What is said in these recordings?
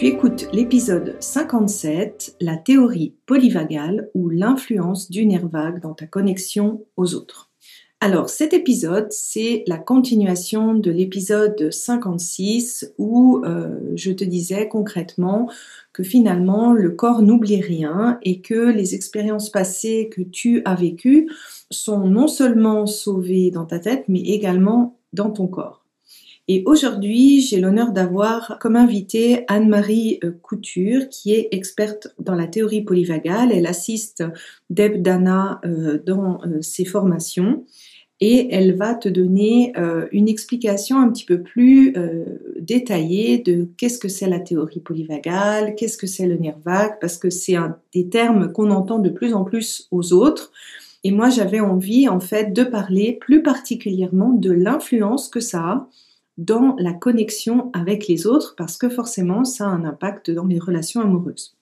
Tu écoutes l'épisode 57, la théorie polyvagale ou l'influence du nerf vague dans ta connexion aux autres. Alors cet épisode, c'est la continuation de l'épisode 56 où euh, je te disais concrètement que finalement le corps n'oublie rien et que les expériences passées que tu as vécues sont non seulement sauvées dans ta tête mais également dans ton corps. Et aujourd'hui, j'ai l'honneur d'avoir comme invitée Anne-Marie euh, Couture, qui est experte dans la théorie polyvagale. Elle assiste Deb Dana euh, dans euh, ses formations et elle va te donner une explication un petit peu plus détaillée de qu'est-ce que c'est la théorie polyvagale, qu'est-ce que c'est le nerf vague, parce que c'est un des termes qu'on entend de plus en plus aux autres. Et moi, j'avais envie, en fait, de parler plus particulièrement de l'influence que ça a dans la connexion avec les autres parce que forcément ça a un impact dans les relations amoureuses.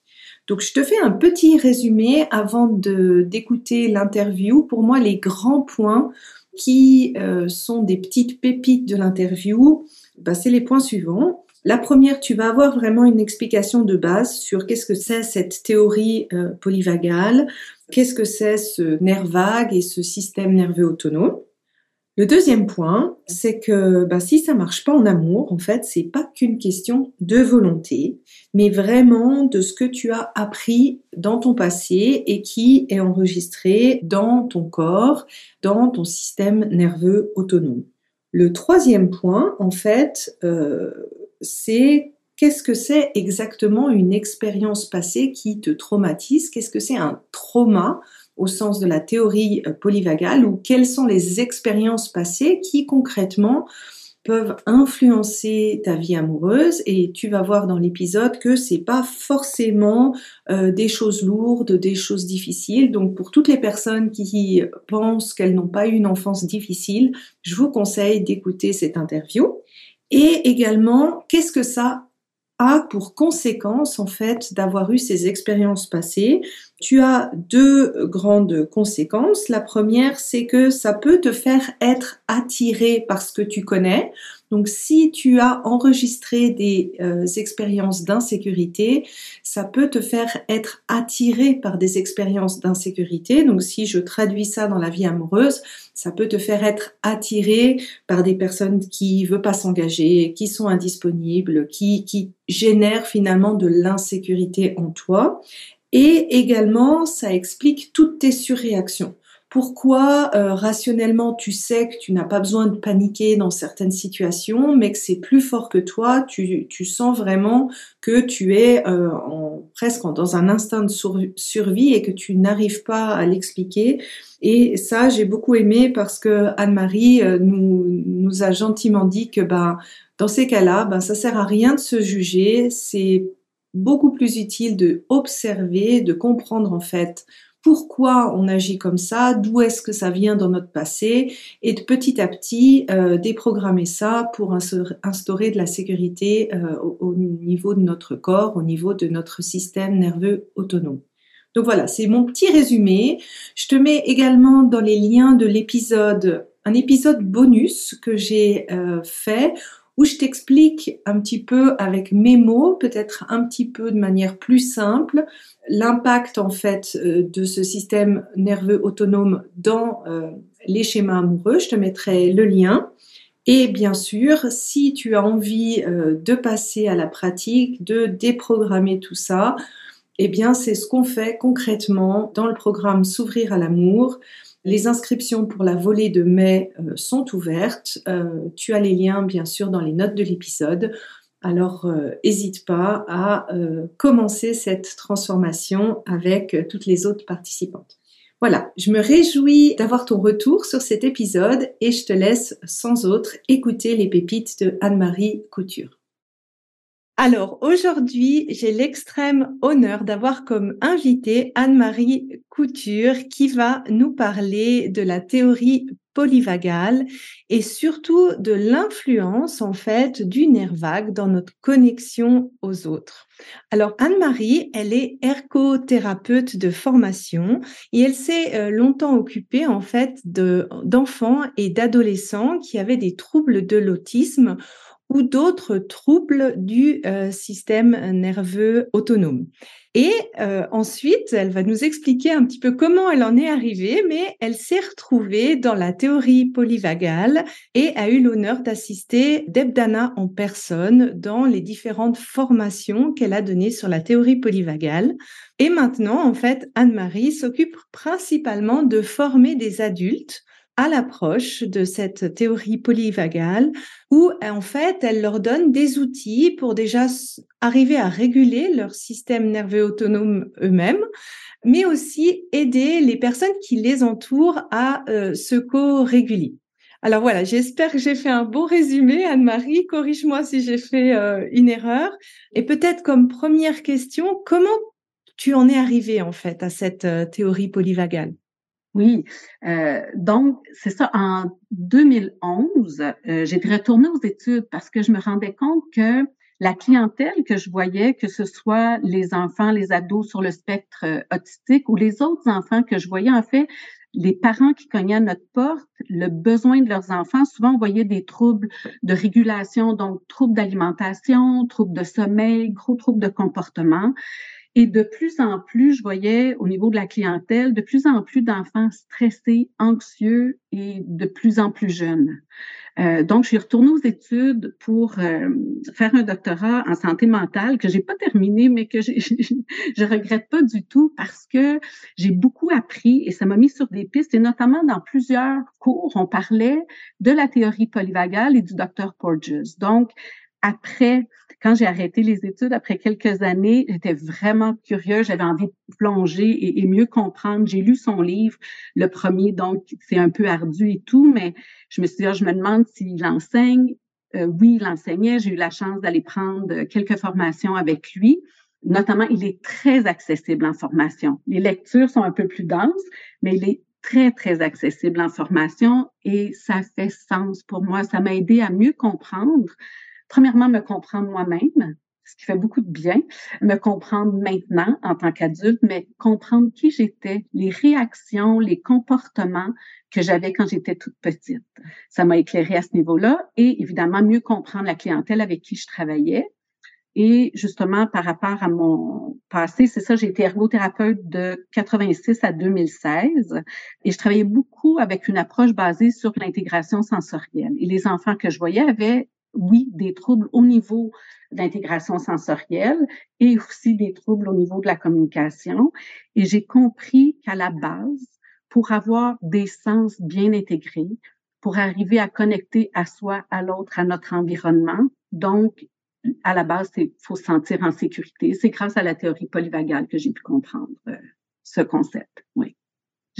Donc je te fais un petit résumé avant d'écouter l'interview. Pour moi, les grands points qui euh, sont des petites pépites de l'interview, bah, c'est les points suivants. La première, tu vas avoir vraiment une explication de base sur qu'est-ce que c'est cette théorie euh, polyvagale, qu'est-ce que c'est ce nerf vague et ce système nerveux autonome. Le deuxième point, c'est que bah, si ça marche pas en amour, en fait, c'est pas qu'une question de volonté, mais vraiment de ce que tu as appris dans ton passé et qui est enregistré dans ton corps, dans ton système nerveux autonome. Le troisième point, en fait, euh, c'est qu'est-ce que c'est exactement une expérience passée qui te traumatise Qu'est-ce que c'est un trauma au sens de la théorie euh, polyvagale ou quelles sont les expériences passées qui concrètement peuvent influencer ta vie amoureuse et tu vas voir dans l'épisode que c'est pas forcément euh, des choses lourdes, des choses difficiles. Donc pour toutes les personnes qui pensent qu'elles n'ont pas eu une enfance difficile, je vous conseille d'écouter cette interview. Et également, qu'est-ce que ça a pour conséquence en fait d'avoir eu ces expériences passées? Tu as deux grandes conséquences. La première, c'est que ça peut te faire être attiré par ce que tu connais. Donc si tu as enregistré des euh, expériences d'insécurité, ça peut te faire être attiré par des expériences d'insécurité. Donc si je traduis ça dans la vie amoureuse, ça peut te faire être attiré par des personnes qui veulent pas s'engager, qui sont indisponibles, qui génèrent finalement de l'insécurité en toi. Et également, ça explique toutes tes surréactions. Pourquoi euh, rationnellement tu sais que tu n'as pas besoin de paniquer dans certaines situations, mais que c'est plus fort que toi, tu, sens vraiment que tu es euh, presque dans un instinct de survie et que tu n'arrives pas à l'expliquer. Et ça, j'ai beaucoup aimé parce que Anne-Marie euh, nous, nous a gentiment dit que ben, dans ces cas-là, ben, ça sert à rien de se juger, c'est beaucoup plus utile de observer, de comprendre en fait pourquoi on agit comme ça, d'où est-ce que ça vient dans notre passé, et de petit à petit euh, déprogrammer ça pour instaurer de la sécurité euh, au, niveau de notre corps, au niveau de notre système nerveux autonome. Donc voilà, c'est mon petit résumé. Je te mets également dans les liens de l'épisode un épisode bonus que j'ai euh, fait où je t'explique un petit peu avec mes mots, peut-être un petit peu de manière plus simple, l'impact en fait euh, de ce système nerveux autonome dans euh, les schémas amoureux. Je te mettrai le lien. Et bien sûr, si tu as envie euh, de passer à la pratique, de déprogrammer tout ça, eh bien c'est ce qu'on fait concrètement dans le programme S'ouvrir à l'amour Les inscriptions pour la volée de mai euh, sont ouvertes. Euh, tu as les liens, bien sûr, dans les notes de l'épisode. Alors, n'hésite pas à commencer cette transformation avec toutes les autres participantes. Voilà, je me réjouis d'avoir ton retour sur cet épisode et je te laisse sans autre écouter les pépites de Anne-Marie Couture. Alors aujourd'hui, j'ai l'extrême honneur d'avoir comme invitée Anne-Marie Couture qui va nous parler de la théorie polyvagale et surtout de l'influence en fait du nerf vague dans notre connexion aux autres. Alors Anne-Marie, elle est ergothérapeute de formation et elle s'est euh, longtemps occupée en fait d'enfants et d'adolescents qui avaient des troubles de l'autisme ou d'autres troubles du euh, système nerveux autonome. Et euh, ensuite, elle va nous expliquer un petit peu comment elle en est arrivée, mais elle s'est retrouvée dans la théorie polyvagale et a eu l'honneur d'assister Debdana en personne dans les différentes formations qu'elle a données sur la théorie polyvagale. Et maintenant, en fait, Anne-Marie s'occupe principalement de former des adultes à l'approche de cette théorie polyvagale où en fait elle leur donne des outils pour déjà arriver à réguler leur système nerveux autonome eux-mêmes, mais aussi aider les personnes qui les entourent à euh, se co-réguler. Alors voilà, j'espère que j'ai fait un bon résumé, Anne-Marie. Corrige-moi si j'ai fait euh, une erreur. Et peut-être comme première question, comment tu en es arrivé en fait à cette euh, théorie polyvagale? Oui, euh, donc c'est ça. En 2011, euh, j'ai retourné aux études parce que je me rendais compte que la clientèle que je voyais, que ce soit les enfants, les ados sur le spectre euh, autistique ou les autres enfants que je voyais, en fait, les parents qui cognaient à notre porte, le besoin de leurs enfants, souvent on voyait des troubles de régulation, donc troubles d'alimentation, troubles de sommeil, gros troubles de comportement. Et de plus en plus, je voyais au niveau de la clientèle, de plus en plus d'enfants stressés, anxieux et de plus en plus jeunes. Euh, donc, je suis retournée aux études pour euh, faire un doctorat en santé mentale que j'ai pas terminé, mais que je regrette pas du tout parce que j'ai beaucoup appris et ça m'a mis sur des pistes et notamment dans plusieurs cours, on parlait de la théorie polyvagale et du docteur Porges. Donc, après, quand j'ai arrêté les études, après quelques années, j'étais vraiment curieuse, j'avais envie de plonger et, mieux comprendre. J'ai lu son livre, le premier, donc c'est un peu ardu et tout, mais je me suis dit, ah, je me demande s'il enseigne. Euh, oui, il enseignait. J'ai eu la chance d'aller prendre quelques formations avec lui. Notamment, il est très accessible en formation. Les lectures sont un peu plus denses, mais il est très, très accessible en formation et ça fait sens pour moi. Ça m'a aidé à mieux comprendre premièrement, me comprendre moi-même, ce qui fait beaucoup de bien, me comprendre maintenant en tant qu'adulte, mais comprendre qui j'étais, les réactions, les comportements que j'avais quand j'étais toute petite. Ça m'a éclairé à ce niveau-là et évidemment mieux comprendre la clientèle avec qui je travaillais. Et justement, par rapport à mon passé, c'est ça, j'ai été ergothérapeute de 86 à 2016 et je travaillais beaucoup avec une approche basée sur l'intégration sensorielle. Et les enfants que je voyais avaient oui, des troubles au niveau d'intégration sensorielle et aussi des troubles au niveau de la communication. Et j'ai compris qu'à la base, pour avoir des sens bien intégrés, pour arriver à connecter à soi, à l'autre, à notre environnement, donc à la base, il faut se sentir en sécurité. C'est grâce à la théorie polyvagale que j'ai pu comprendre euh, ce concept. Oui.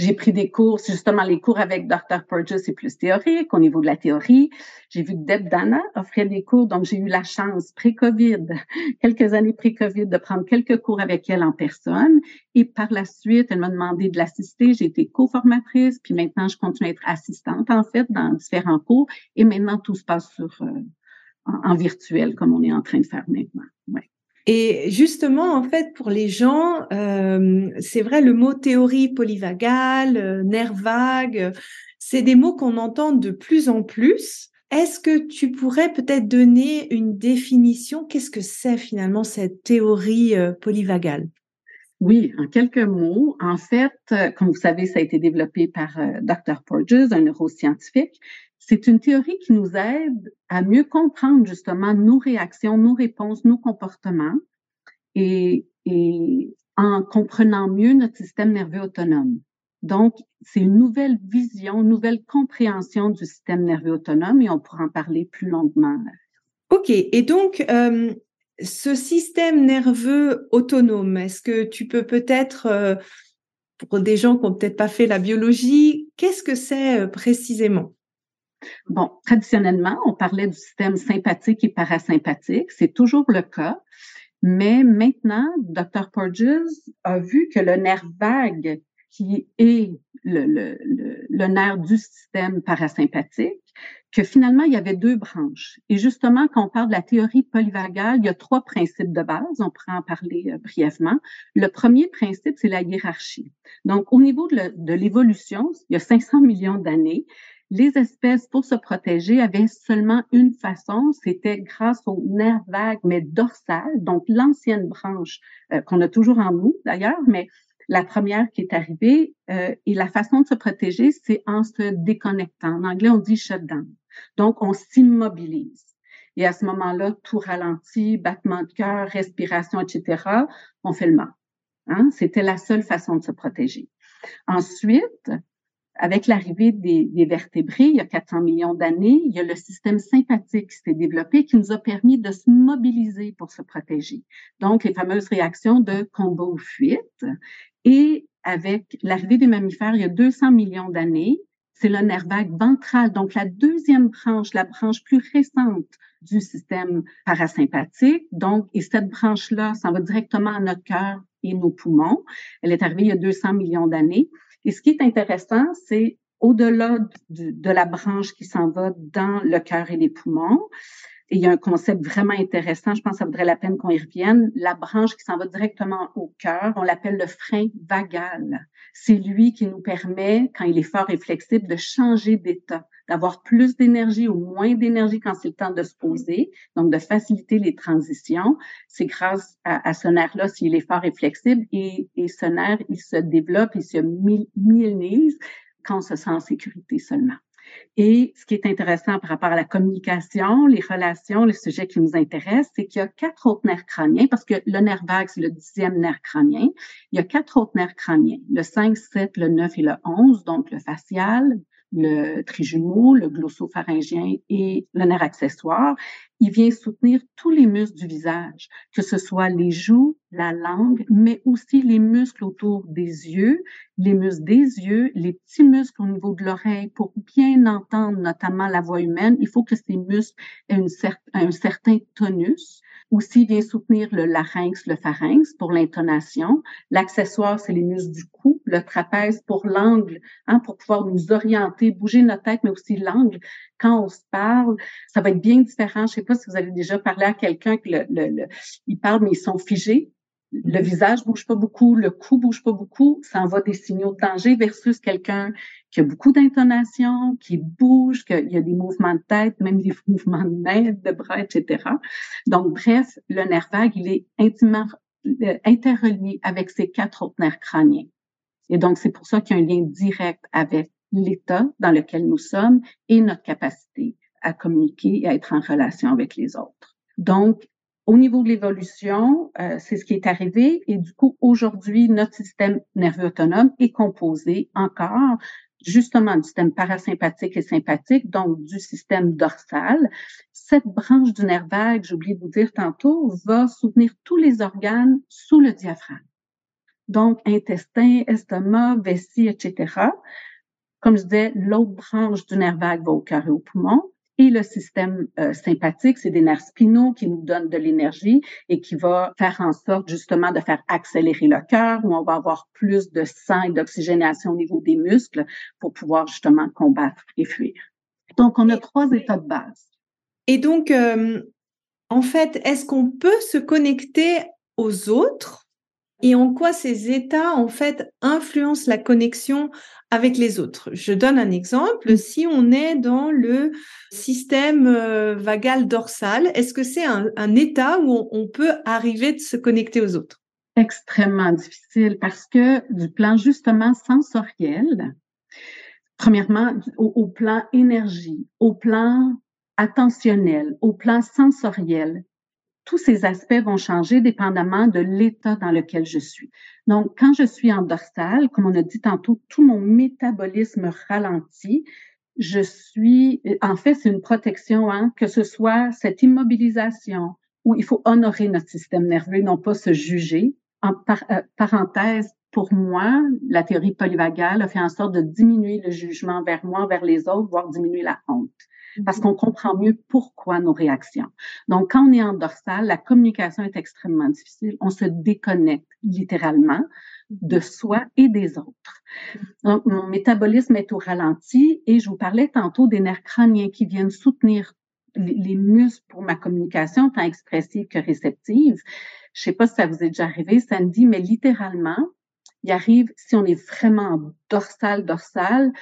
J'ai pris des cours, justement les cours avec Dr. Porges, c'est plus théorique au niveau de la théorie. J'ai vu que Deb Dana offrait des cours, donc j'ai eu la chance, pré-COVID, quelques années pré-COVID, de prendre quelques cours avec elle en personne. Et par la suite, elle m'a demandé de l'assister. J'ai été co-formatrice, puis maintenant, je continue à être assistante, en fait, dans différents cours. Et maintenant, tout se passe sur, euh, en, virtuel, comme on est en train de faire maintenant. Ouais. Et justement, en fait, pour les gens, euh, c'est vrai, le mot théorie polyvagale, euh, nerf vague, c'est des mots qu'on entend de plus en plus. Est-ce que tu pourrais peut-être donner une définition? Qu'est-ce que c'est finalement cette théorie euh, polyvagale? Oui, en quelques mots, en fait, comme vous savez, ça a été développé par Dr. Porges, un neuroscientifique. C'est une théorie qui nous aide à mieux comprendre justement nos réactions, nos réponses, nos comportements et, en comprenant mieux notre système nerveux autonome. Donc, c'est une nouvelle vision, une nouvelle compréhension du système nerveux autonome et on pourra en parler plus longuement. OK. Et donc, euh, ce système nerveux autonome, est-ce que tu peux peut-être, euh, pour des gens qui n'ont peut-être pas fait la biologie, qu'est-ce que c'est euh, précisément? Bon, traditionnellement, on parlait du système sympathique et parasympathique. C'est toujours le cas. Mais maintenant, Dr. Porges a vu que le nerf vague qui est le, le, le, nerf du système parasympathique, que finalement, il y avait deux branches. Et justement, quand on parle de la théorie polyvagale, il y a trois principes de base. On pourra en parler euh, brièvement. Le premier principe, c'est la hiérarchie. Donc, au niveau de l'évolution, il y a 500 millions d'années, les espèces, pour se protéger, avaient seulement une façon, c'était grâce au nerf vague, mais dorsal, donc l'ancienne branche euh, qu'on a toujours en nous d'ailleurs, mais la première qui est arrivée, euh, et la façon de se protéger, c'est en se déconnectant. En anglais, on dit shutdown. Donc, on s'immobilise. Et à ce moment-là, tout ralentit, battement de cœur, respiration, etc. On fait le mort. Hein? C'était la seule façon de se protéger. Ensuite, avec l'arrivée des, vertébrés, il y a 400 millions d'années, il y a le système sympathique qui s'est développé, qui nous a permis de se mobiliser pour se protéger. Donc, les fameuses réactions de combat ou fuite. Et avec l'arrivée des mammifères, il y a 200 millions d'années, c'est le nerf vague ventral, donc la deuxième branche, la branche plus récente du système parasympathique. Donc, et cette branche-là, ça va directement à notre cœur et nos poumons. Elle est arrivée il y a 200 millions d'années. Et ce qui est intéressant, c'est au-delà de la branche qui s'en va dans le cœur et les poumons, et il y a un concept vraiment intéressant, je pense que ça vaudrait la peine qu'on y revienne. La branche qui s'en va directement au cœur, on l'appelle le frein vagal. C'est lui qui nous permet, quand il est fort et flexible, de changer d'état, d'avoir plus d'énergie ou moins d'énergie quand c'est le temps de se poser, donc de faciliter les transitions. C'est grâce à, ce nerf-là, s'il est fort et flexible, et, et ce nerf, il se développe, il se myélinise quand on se sent en sécurité seulement. Et ce qui est intéressant par rapport à la communication, les relations, les sujets qui nous intéressent, c'est qu'il y a quatre autres nerfs crâniens, parce que le nerf vague, c'est le dixième nerf crânien. Il y a quatre autres nerfs crâniens, le 5, 7, le 9 et le 11, donc le facial, le trijumeau, le glossopharyngien et le nerf accessoire. Il vient soutenir tous les muscles du visage, que ce soit les joues, la langue, mais aussi les muscles autour des yeux, les muscles des yeux, les petits muscles au niveau de l'oreille pour bien entendre notamment la voix humaine. Il faut que ces muscles aient un certain tonus. Aussi, vient soutenir le larynx, le pharynx pour l'intonation. L'accessoire, c'est les muscles du cou, le trapèze pour l'angle, hein, pour pouvoir nous orienter, bouger notre tête, mais aussi l'angle. Quand on se parle, ça va être bien différent. Je sais pas si vous avez déjà parlé à quelqu'un que le, le, il parle, mais ils sont figés. Le mm-hmm. visage bouge pas beaucoup, le cou bouge pas beaucoup, ça envoie des signaux de danger versus quelqu'un qui a beaucoup d'intonation, qui bouge, qu'il y a des mouvements de tête, même des mouvements de main, de bras, etc. Donc, bref, le nerf vague, il est intimement euh, interrelié avec ces quatre autres nerfs crâniens. Et donc, c'est pour ça qu'il y a un lien direct avec l'état dans lequel nous sommes et notre capacité à communiquer et à être en relation avec les autres. Donc, au niveau de l'évolution, euh, c'est ce qui est arrivé et du coup, aujourd'hui, notre système nerveux autonome est composé encore justement du système parasympathique et sympathique, donc du système dorsal. Cette branche du nerf vague, j'ai oublié de vous dire tantôt, va soutenir tous les organes sous le diaphragme. Donc, intestin, estomac, vessie, etc. Comme je disais, l'autre branche du nerf vague va au cœur et au poumon. Et le système euh, sympathique, c'est des nerfs spinaux qui nous donnent de l'énergie et qui va faire en sorte justement de faire accélérer le cœur, où on va avoir plus de sang et d'oxygénation au niveau des muscles pour pouvoir justement combattre et fuir. Donc, on a trois états de base. Et donc, euh, en fait, est-ce qu'on peut se connecter aux autres? Et en quoi ces états, en fait, influencent la connexion avec les autres? Je donne un exemple. Si on est dans le système euh, vagal dorsal, est-ce que c'est un, état où on, peut arriver de se connecter aux autres? Extrêmement difficile parce que du plan justement sensoriel, premièrement, au plan énergie, au plan attentionnel, au plan sensoriel, tous ces aspects vont changer dépendamment de l'état dans lequel je suis. Donc, quand je suis en dorsale, comme on a dit tantôt, tout mon métabolisme ralentit. Je suis, en fait, c'est une protection, hein, que ce soit cette immobilisation où il faut honorer notre système nerveux, non pas se juger. En euh, parenthèse, pour moi, la théorie polyvagale a fait en sorte de diminuer le jugement vers moi, vers les autres, voire diminuer la honte parce qu'on comprend mieux pourquoi nos réactions. Donc, quand on est en dorsale, la communication est extrêmement difficile. On se déconnecte littéralement de soi et des autres. Donc, mon métabolisme est au ralenti et je vous parlais tantôt des nerfs crâniens qui viennent soutenir les, muscles pour ma communication, tant expressive que réceptive. Je sais pas si ça vous est déjà arrivé, Sandy, mais littéralement, il arrive, si on est vraiment dorsal, dorsal,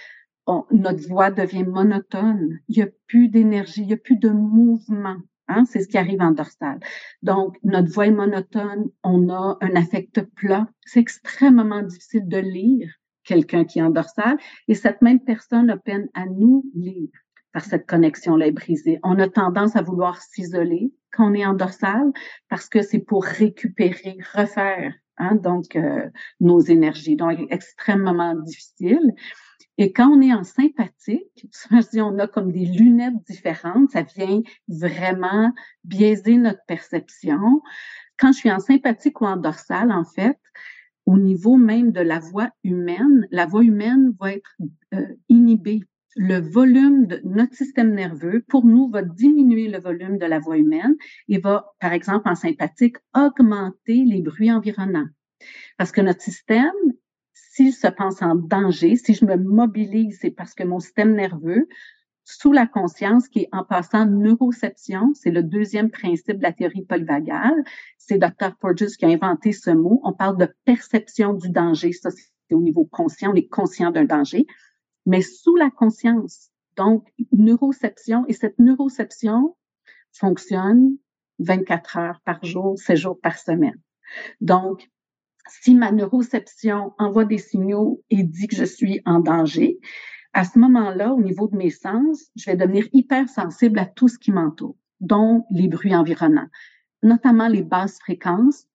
notre voix devient monotone. Il n'y a plus d'énergie, il n'y a plus de mouvement. Hein? C'est ce qui arrive en dorsal. Donc, notre voix est monotone, on a un affect plat. C'est extrêmement difficile de lire quelqu'un qui est en dorsal et cette même personne a peine à nous lire par cette connexion-là brisée. On a tendance à vouloir s'isoler quand on est en dorsal parce que c'est pour récupérer, refaire hein, donc euh, nos énergies. Donc, extrêmement difficile. Et quand on est en sympathique, je dis on a comme des lunettes différentes, ça vient vraiment biaiser notre perception. Quand je suis en sympathique ou en dorsale, en fait, au niveau même de la voix humaine, la voix humaine va être euh, inhibée. Le volume de notre système nerveux, pour nous, va diminuer le volume de la voix humaine et va, par exemple, en sympathique, augmenter les bruits environnants. Parce que notre système s'il se pense en danger, si je me mobilise, c'est parce que mon système nerveux, sous la conscience, qui est en passant neuroception, c'est le deuxième principe de la théorie polyvagale. C'est Dr. Porges qui a inventé ce mot. On parle de perception du danger. Ça, c'est au niveau conscient. On est conscient d'un danger. Mais sous la conscience, donc neuroception, et cette neuroception fonctionne 24 heures par jour, 7 jours par semaine. Donc, si ma neuroception envoie des signaux et dit que je suis en danger, à ce moment-là, au niveau de mes sens, je vais devenir hypersensible à tout ce qui m'entoure, dont les bruits environnants, notamment les basses fréquences,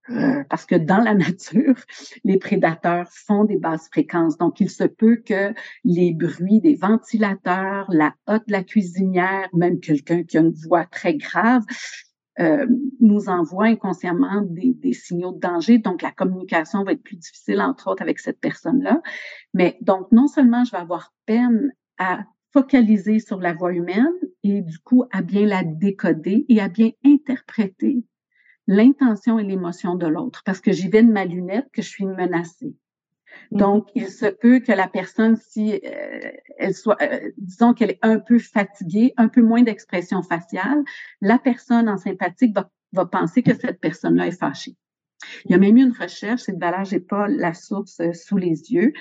parce que dans la nature, les prédateurs font des basses fréquences. Donc, il se peut que les bruits des ventilateurs, la hotte de la cuisinière, même quelqu'un qui a une voix très grave, euh, nous envoie inconsciemment des, des, signaux de danger. Donc, la communication va être plus difficile, entre autres, avec cette personne-là. Mais donc, non seulement je vais avoir peine à focaliser sur la voix humaine et du coup à bien la décoder et à bien interpréter l'intention et l'émotion de l'autre parce que j'y vais de ma lunette que je suis menacée. Mmh. Donc, il se peut que la personne, si euh, elle soit, euh, disons qu'elle est un peu fatiguée, un peu moins d'expression faciale, la personne en sympathique va, penser que cette personne-là est fâchée. Il y a même eu une recherche, c'est de j'ai pas la source euh, sous les yeux,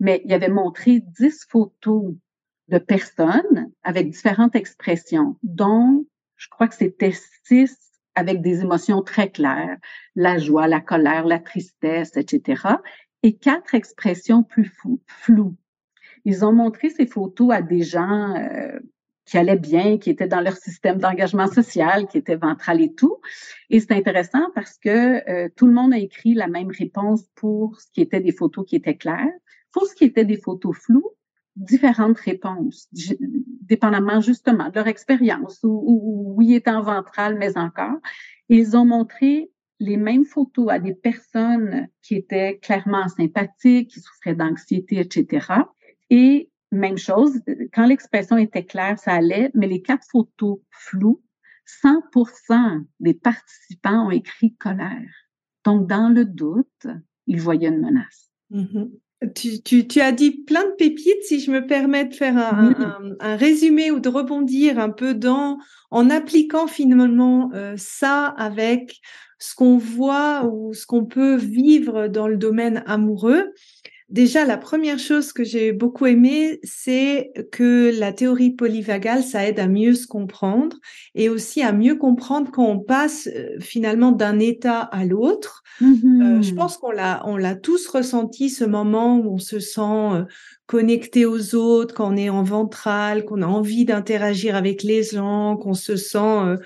mais il avait montré 10 photos de personnes avec différentes expressions, dont je crois que c'était six avec des émotions très claires, la joie, la colère, la tristesse, etc et quatre expressions plus floues. Ils ont montré ces photos à des gens euh, qui allaient bien, qui étaient dans leur système d'engagement social, qui étaient ventral et tout. Et c'est intéressant parce que euh, tout le monde a écrit la même réponse pour ce qui était des photos qui étaient claires. Pour ce qui était des photos floues, différentes réponses, dépendamment justement de leur expérience, ou, ou, ou, étant ventral, mais encore. Ils ont montré les mêmes photos à des personnes qui étaient clairement sympathiques, qui souffraient d'anxiété, etc. Et même chose, quand l'expression était claire, ça allait, mais les quatre photos floues, 100% des participants ont écrit colère. Donc, dans le doute, ils voyaient une menace. Mm-hmm. Tu, tu, as dit plein de pépites, si je me permets de faire un, un, résumé ou de rebondir un peu dans, en appliquant finalement euh, ça avec ce qu'on voit ou ce qu'on peut vivre dans le domaine amoureux. Déjà, la première chose que j'ai beaucoup aimé, c'est que la théorie polyvagale, ça aide à mieux se comprendre et aussi à mieux comprendre quand on passe euh, finalement d'un état à l'autre. Euh, je mmh pense qu'on l'a, on l'a tous ressenti ce moment où on se sent euh, connecté aux autres, quand on est en ventral, qu'on a envie d'interagir avec les gens, qu'on se sent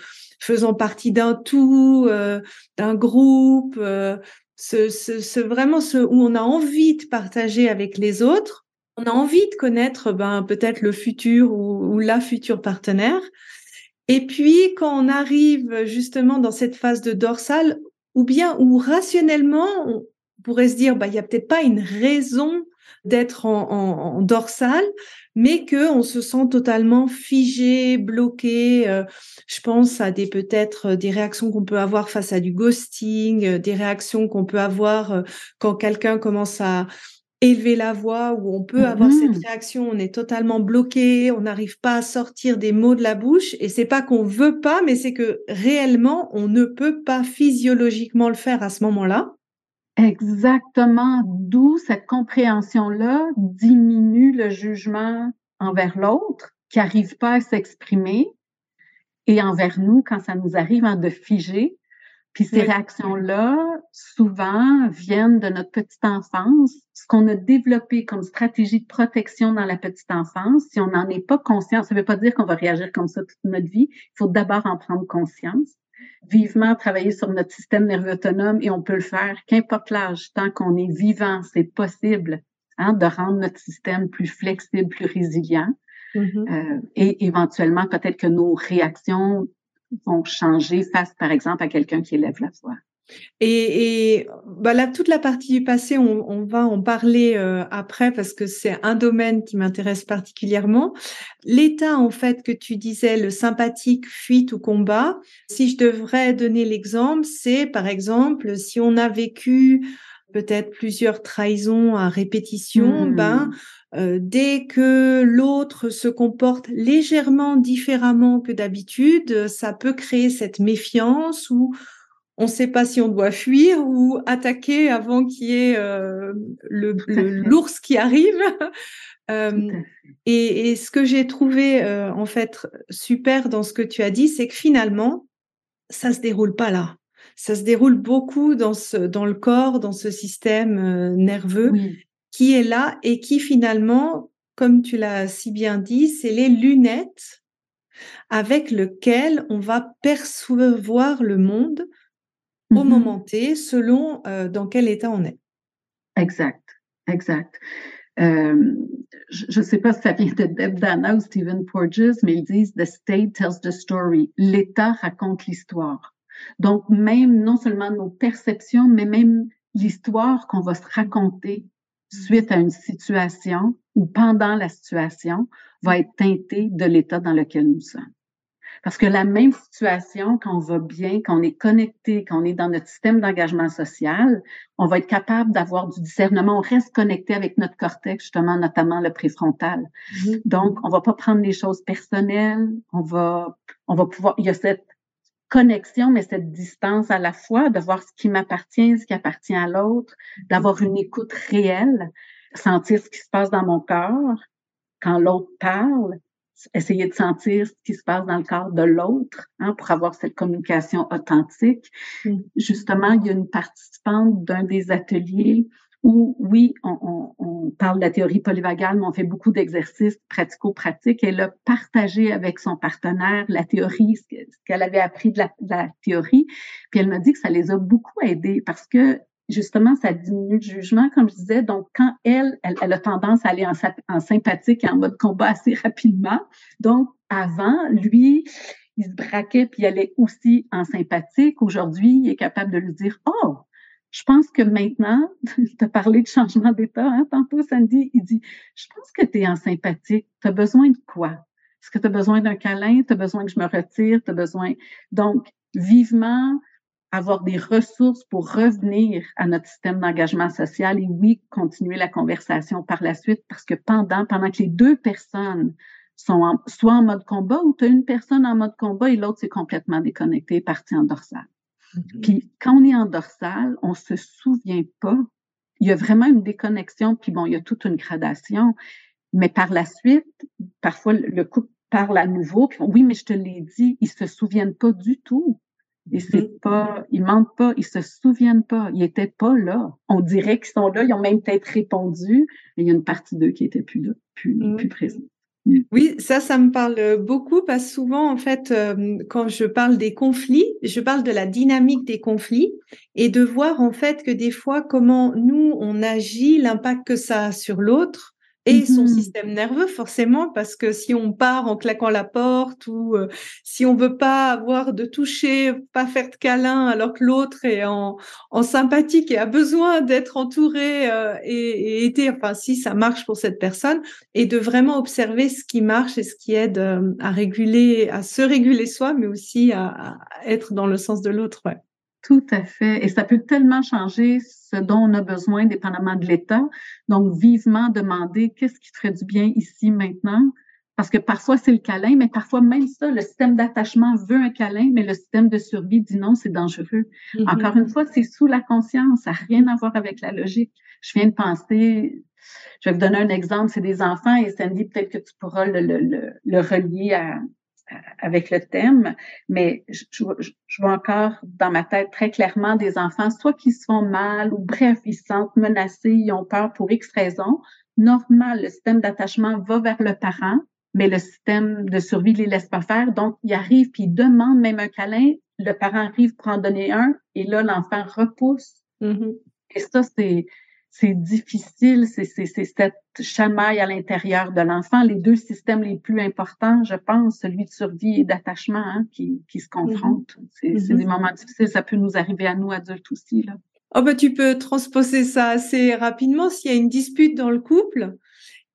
faisant partie d'un tout, euh, d'un groupe, euh, ce, vraiment ce où on a envie de partager avec les autres, on a envie de connaître ben peut-être le futur ou, la future partenaire. Et puis quand on arrive justement dans cette phase de dorsale, ou bien ou rationnellement, on pourrait se dire bah il y a peut-être pas une raison d'être en, en, en, dorsale, mais que on se sent totalement figé, bloqué. Euh, je pense à des peut-être des réactions qu'on peut avoir face à du ghosting, euh, des réactions qu'on peut avoir euh, quand quelqu'un commence à élever la voix, où on peut avoir cette mmh. réaction, on est totalement bloqué, on n'arrive pas à sortir des mots de la bouche, et c'est pas qu'on veut pas, mais c'est que réellement on ne peut pas physiologiquement le faire à ce moment-là. Exactement, d'où cette compréhension-là diminue le jugement envers l'autre qui n'arrive pas à s'exprimer et envers nous quand ça nous arrive hein, de figer. Puis ces réactions-là, souvent, viennent de notre petite enfance, ce qu'on a développé comme stratégie de protection dans la petite enfance. Si on n'en est pas conscient, ça ne veut pas dire qu'on va réagir comme ça toute notre vie. Il faut d'abord en prendre conscience vivement travailler sur notre système nerveux autonome et on peut le faire, qu'importe l'âge, tant qu'on est vivant, c'est possible hein, de rendre notre système plus flexible, plus résilient. Mm-hmm. euh, et éventuellement, peut-être que nos réactions vont changer face, par exemple, à quelqu'un qui élève la voix. Et, et bah là, toute la partie du passé, on, on va en parler euh, après parce que c'est un domaine qui m'intéresse particulièrement. L'état, en fait, que tu disais, le sympathique, fuite ou combat, si je devrais donner l'exemple, c'est par exemple, si on a vécu peut-être plusieurs trahisons à répétition, mmh. ben euh, dès que l'autre se comporte légèrement différemment que d'habitude, ça peut créer cette méfiance ou on ne sait pas si on doit fuir ou attaquer avant qu'il y ait euh, le l'ours qui arrive. Euh, et, ce que j'ai trouvé euh, en fait super dans ce que tu as dit, c'est que finalement, ça se déroule pas là. Ça se déroule beaucoup dans ce dans le corps, dans ce système nerveux qui est là et qui finalement, comme tu l'as si bien dit, c'est les lunettes avec lesquelles on va percevoir le monde au mmh moment T, selon euh, dans quel état on est. Exact, exact. Euh, je ne sais pas si ça vient de Deb Dana ou Stephen Porges, mais ils disent The state tells the story. L'état raconte l'histoire. Donc, même non seulement nos perceptions, mais même l'histoire qu'on va se raconter suite à une situation ou pendant la situation va être teintée de l'état dans lequel nous sommes. Parce que la même situation, quand on va bien, quand on est connecté, quand on est dans notre système d'engagement social, on va être capable d'avoir du discernement. On reste connecté avec notre cortex, justement, notamment le préfrontal. Mm-hmm. Donc, on va pas prendre les choses personnelles. On va, on va pouvoir, il y a cette connexion, mais cette distance à la fois, de voir ce qui m'appartient, ce qui appartient à l'autre, d'avoir une écoute réelle, sentir ce qui se passe dans mon corps quand l'autre parle, essayer de sentir ce qui se passe dans le corps de l'autre hein, pour avoir cette communication authentique. Mm. Justement, il y a une participante d'un des ateliers où, oui, on, on, parle de la théorie polyvagale, mais on fait beaucoup d'exercices pratico-pratiques. Elle a partagé avec son partenaire la théorie, ce qu'elle avait appris de la, de la théorie, puis elle m'a dit que ça les a beaucoup aidés parce que justement, ça diminue le jugement, comme je disais. Donc, quand elle, elle, a tendance à aller en, sympathique et en mode combat assez rapidement. Donc, avant, lui, il se braquait puis il allait aussi en sympathique. Aujourd'hui, il est capable de lui dire, oh, je pense que maintenant, tu as parlé de changement d'état, hein, tantôt, Sandy, il dit, je pense que tu es en sympathique. Tu as besoin de quoi? Est-ce que tu as besoin d'un câlin? Tu as besoin que je me retire? Tu besoin... Donc, vivement, avoir des ressources pour revenir à notre système d'engagement social et oui, continuer la conversation par la suite parce que pendant, pendant que les deux personnes sont soit en mode combat ou tu as une personne en mode combat et l'autre c'est complètement déconnecté, parti en dorsale. Puis quand on est en dorsale, on se souvient pas. Il y a vraiment une déconnexion, puis bon, il y a toute une gradation. Mais par la suite, parfois le couple parle à nouveau, puis oui, mais je te l'ai dit, ils se souviennent pas du tout et c'est pas, ils mentent pas, ils se souviennent pas, ils étaient pas là. On dirait qu'ils sont là, ils ont même peut-être répondu, mais il y a une partie d'eux qui était plus là, plus, plus présente. Oui, ça, ça me parle beaucoup parce que souvent, en fait, euh, quand je parle des conflits, je parle de la dynamique des conflits et de voir en fait que des fois, comment nous, on agit, l'impact que ça a sur l'autre et son Mhm. système nerveux forcément parce que si on part en claquant la porte ou euh, si on veut pas avoir de toucher, pas faire de câlin alors que l'autre est en, en sympathique et a besoin d'être entouré euh, et, et aider, enfin si ça marche pour cette personne et de vraiment observer ce qui marche et ce qui aide euh, à réguler, à se réguler soi mais aussi à, à être dans le sens de l'autre. Ouais. Tout à fait. Et ça peut tellement changer ce dont on a besoin, dépendamment de l'état. Donc, vivement demander qu'est-ce qui ferait du bien ici, maintenant. Parce que parfois, c'est le câlin, mais parfois même ça, le système d'attachement veut un câlin, mais le système de survie dit non, c'est dangereux. Mhm. Encore une fois, c'est sous la conscience, ça n'a rien à voir avec la logique. Je viens de penser, je vais vous donner un exemple, c'est des enfants, et Sandy, peut-être que tu pourras le, le, le, le relier à, avec le thème, mais je, je, je, vois encore dans ma tête très clairement des enfants, soit qui se font mal ou bref, ils se sentent menacés, ils ont peur pour X raisons. Normal, le système d'attachement va vers le parent, mais le système de survie ne les laisse pas faire. Donc, ils arrivent puis ils demandent même un câlin. Le parent arrive pour en donner un et là, l'enfant repousse. Mm-hmm. Et ça, c'est c'est difficile, c'est cette chamaille à l'intérieur de l'enfant. Les deux systèmes les plus importants, je pense, celui de survie et d'attachement, hein, qui, qui se confrontent. Mm -hmm. C'est mm -hmm. des moments difficiles, ça peut nous arriver à nous adultes aussi. Là. Oh ben, tu peux transposer ça assez rapidement s'il y a une dispute dans le couple.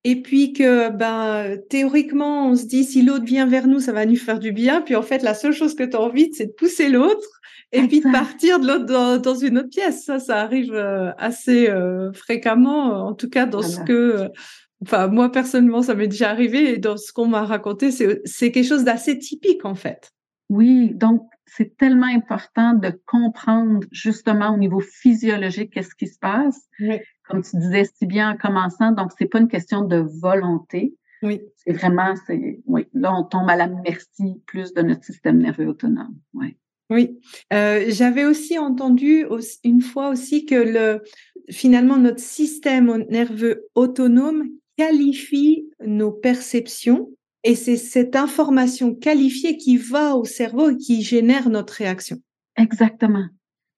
Et puis que, ben, théoriquement, on se dit, si l'autre vient vers nous, ça va nous faire du bien. Puis en fait, la seule chose que tu as envie, c'est de pousser l'autre et puis de partir de l'autre dans, dans, une autre pièce. Ça, ça arrive assez euh, fréquemment, en tout cas dans voilà. ce que, euh, enfin, moi personnellement, ça m'est déjà arrivé et dans ce qu'on m'a raconté, c'est quelque chose d'assez typique en fait. Oui, donc c'est tellement important de comprendre justement au niveau physiologique qu'est-ce qui se passe. Oui. Comme tu disais si bien en commençant, donc c'est pas une question de volonté. Oui. C'est vraiment, c'est, oui, là on tombe à la merci plus de notre système nerveux autonome. Oui. Oui, euh, j'avais aussi entendu aussi, une fois aussi que le, finalement notre système nerveux autonome qualifie nos perceptions et c'est cette information qualifiée qui va au cerveau et qui génère notre réaction. Exactement,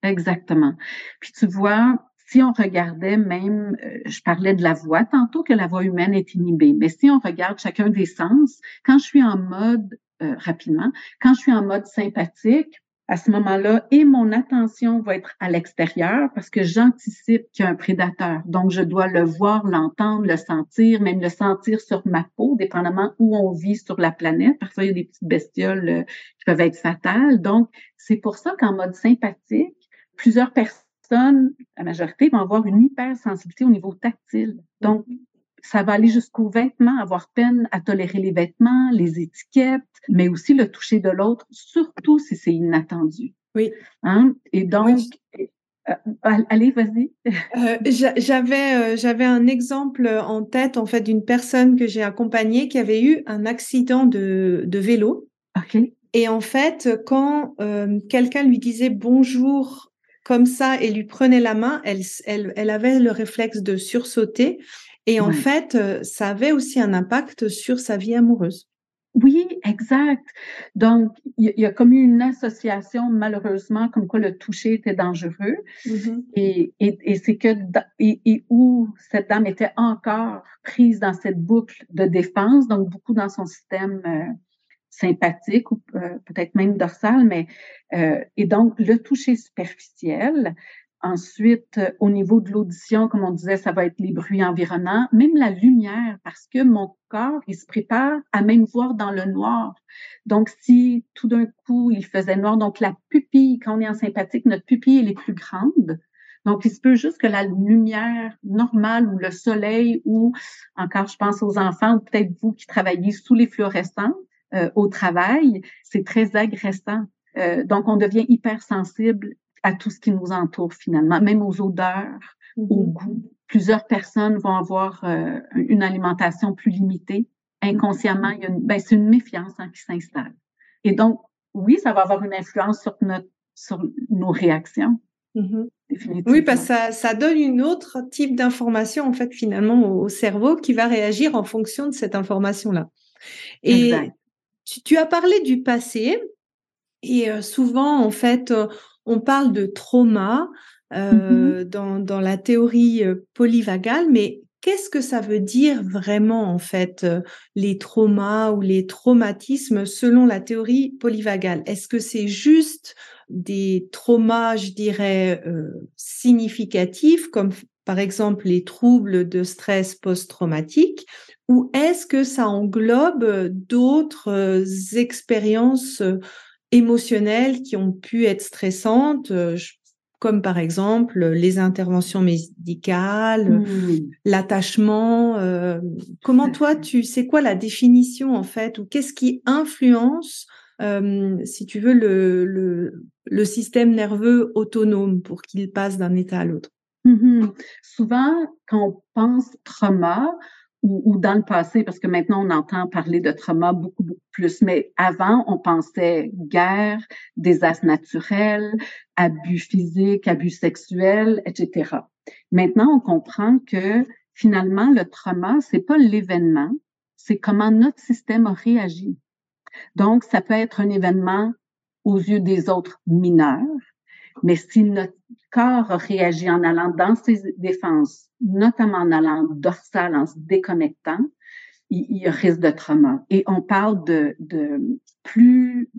exactement. Puis tu vois, si on regardait même, euh, je parlais de la voix tantôt, que la voix humaine est inhibée, mais si on regarde chacun des sens, quand je suis en mode, euh, rapidement, quand je suis en mode sympathique, à ce moment-là, et mon attention va être à l'extérieur parce que j'anticipe qu'il y a un prédateur. Donc, je dois le voir, l'entendre, le sentir, même le sentir sur ma peau, dépendamment où on vit sur la planète. Parfois, il y a des petites bestioles euh, qui peuvent être fatales. Donc, c'est pour ça qu'en mode sympathique, plusieurs personnes, la majorité, vont avoir une hypersensibilité au niveau tactile. Donc, ça va aller jusqu'aux vêtements, avoir peine à tolérer les vêtements, les étiquettes, mais aussi le toucher de l'autre, surtout si c'est inattendu. Oui. Hein? Et donc, oui. euh, allez, vas-y. Euh, j'avais euh, j'avais un exemple en tête en fait d'une personne que j'ai accompagnée qui avait eu un accident de, de vélo. Ok. Et en fait, quand quelqu'un lui disait bonjour comme ça et lui prenait la main, elle, elle, elle avait le réflexe de sursauter. Et en ouais. fait, ça avait aussi un impact sur sa vie amoureuse. Oui, exact. Donc, il y, y, a comme eu une association, malheureusement, comme quoi le toucher était dangereux. Mm -hmm. Et, et, et c'est que, et, et, où cette dame était encore prise dans cette boucle de défense, donc beaucoup dans son système euh, sympathique ou euh, peut-être même dorsal, mais, euh, et donc le toucher superficiel, Ensuite, euh, au niveau de l'audition, comme on disait, ça va être les bruits environnants, même la lumière, parce que mon corps, il se prépare à même voir dans le noir. Donc, si tout d'un coup, il faisait noir, donc la pupille, quand on est en sympathique, notre pupille, elle est plus grande. Donc, il se peut juste que la lumière normale ou le soleil ou, encore, je pense aux enfants, ou peut-être vous qui travaillez sous les fluorescents euh, au travail, c'est très agressant. Euh, donc, on devient hypersensible à tout ce qui nous entoure finalement, même aux odeurs, mm -hmm. au goût. Plusieurs personnes vont avoir euh, une alimentation plus limitée. Inconsciemment, il y a une, ben, c'est une méfiance hein, qui s'installe. Et donc, oui, ça va avoir une influence sur, notre, sur nos réactions. Mmh oui, parce que ça, ça, donne une autre type d'information, en fait, finalement, au, cerveau qui va réagir en fonction de cette information-là. Et tu, as parlé du passé, et euh, souvent, en fait, euh, on parle de trauma euh, mmh dans, dans, la théorie polyvagale, mais qu'est-ce que ça veut dire vraiment, en fait, les traumas ou les traumatismes selon la théorie polyvagale? Est-ce que c'est juste des traumas, je dirais, significatifs, comme par exemple les troubles de stress post-traumatique, ou est-ce que ça englobe d'autres euh, expériences euh, émotionnelles qui ont pu être stressantes, comme par exemple les interventions médicales, mmh. l'attachement. comment toi, tu sais quoi la définition en fait, ou qu'est-ce qui influence si tu veux, le, le, système nerveux autonome pour qu'il passe d'un état à l'autre? Mmh Souvent, quand on pense trauma, ou, dans le passé, parce que maintenant on entend parler de trauma beaucoup, beaucoup plus, mais avant, on pensait guerre, désastre naturel, abus physique, abus sexuel, etc. Maintenant, on comprend que finalement, le trauma, c'est pas l'événement, c'est comment notre système a réagi. Donc, ça peut être un événement aux yeux des autres mineurs, mais si notre corps réagit en allant dans ses défenses, notamment en allant dorsal, en se déconnectant, il, il risque de trauma. Et on parle de, de plus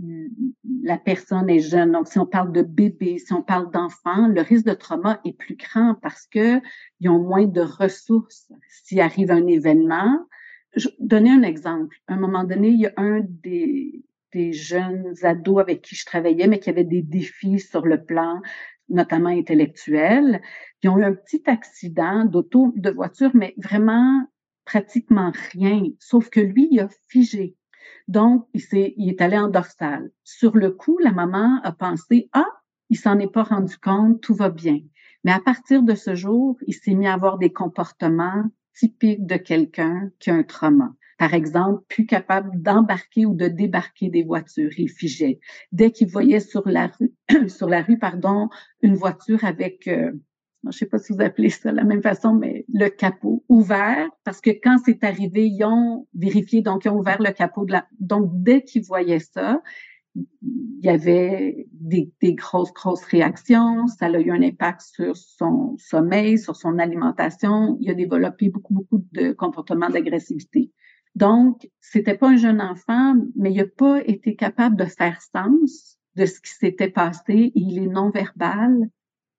la personne est jeune. Donc, si on parle de bébé, si on parle d'enfant, le risque de trauma est plus grand parce que ils ont moins de ressources. S'il arrive un événement, je, donner un exemple. À un moment donné, il y a un des, des jeunes ados avec qui je travaillais, mais qui avait des défis sur le plan notamment intellectuel. Ils ont eu un petit accident d'auto, de voiture, mais vraiment pratiquement rien. Sauf que lui, il a figé. Donc, il, est, il est allé en dorsale. Sur le coup, la maman a pensé, ah, il s'en est pas rendu compte, tout va bien. Mais à partir de ce jour, il s'est mis à avoir des comportements typique de quelqu'un qui a un trauma. Par exemple, plus capable d'embarquer ou de débarquer des voitures, il figeait. Dès qu'il voyait sur la rue, sur la rue, pardon, une voiture avec, euh, je ne sais pas si vous appelez ça de la même façon, mais le capot ouvert, parce que quand c'est arrivé, ils ont vérifié, donc ils ont ouvert le capot de la. Donc dès qu'ils voyaient ça, il y avait des, des, grosses, grosses réactions. Ça a eu un impact sur son sommeil, sur son alimentation. Il a développé beaucoup, beaucoup de comportements d'agressivité. Donc, c'était pas un jeune enfant, mais il n'a pas été capable de faire sens de ce qui s'était passé. Il est non-verbal.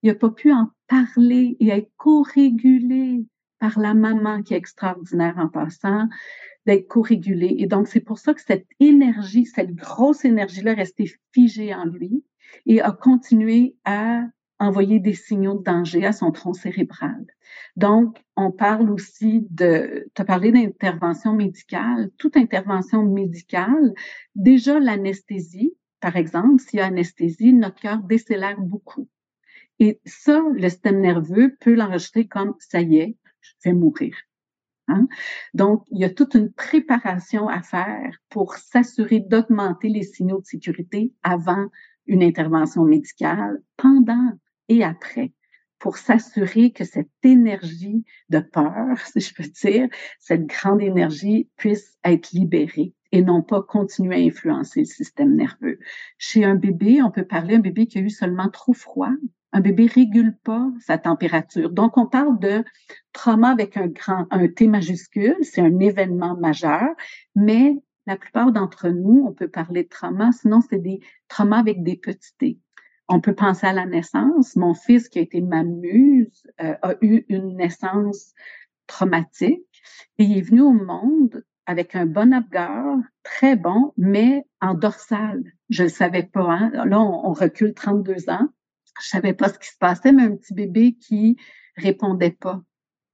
Il n'a pas pu en parler et être co-régulé par la maman qui est extraordinaire en passant d'être co-régulé. Et donc, c'est pour ça que cette énergie, cette grosse énergie-là restait figée en lui et a continué à envoyer des signaux de danger à son tronc cérébral. Donc, on parle aussi de, tu as parlé d'intervention médicale, toute intervention médicale, déjà l'anesthésie, par exemple, s'il y a anesthésie, notre cœur décélère beaucoup. Et ça, le système nerveux peut l'enregistrer comme ça y est, je vais mourir. Hein? Donc, il y a toute une préparation à faire pour s'assurer d'augmenter les signaux de sécurité avant une intervention médicale, pendant et après, pour s'assurer que cette énergie de peur, si je peux dire, cette grande énergie puisse être libérée et non pas continuer à influencer le système nerveux. Chez un bébé, on peut parler d'un bébé qui a eu seulement trop froid, un bébé régule pas sa température. Donc, on parle de trauma avec un grand, un T majuscule, c'est un événement majeur, mais la plupart d'entre nous, on peut parler de trauma, sinon c'est des traumas avec des petits T. On peut penser à la naissance. Mon fils, qui a été ma muse, euh, a eu une naissance traumatique et il est venu au monde avec un bon abgar, très bon, mais en dorsal. Je ne savais pas. Hein? Là, on, on recule 32 ans je savais pas ce qui se passait, mais un petit bébé qui répondait pas,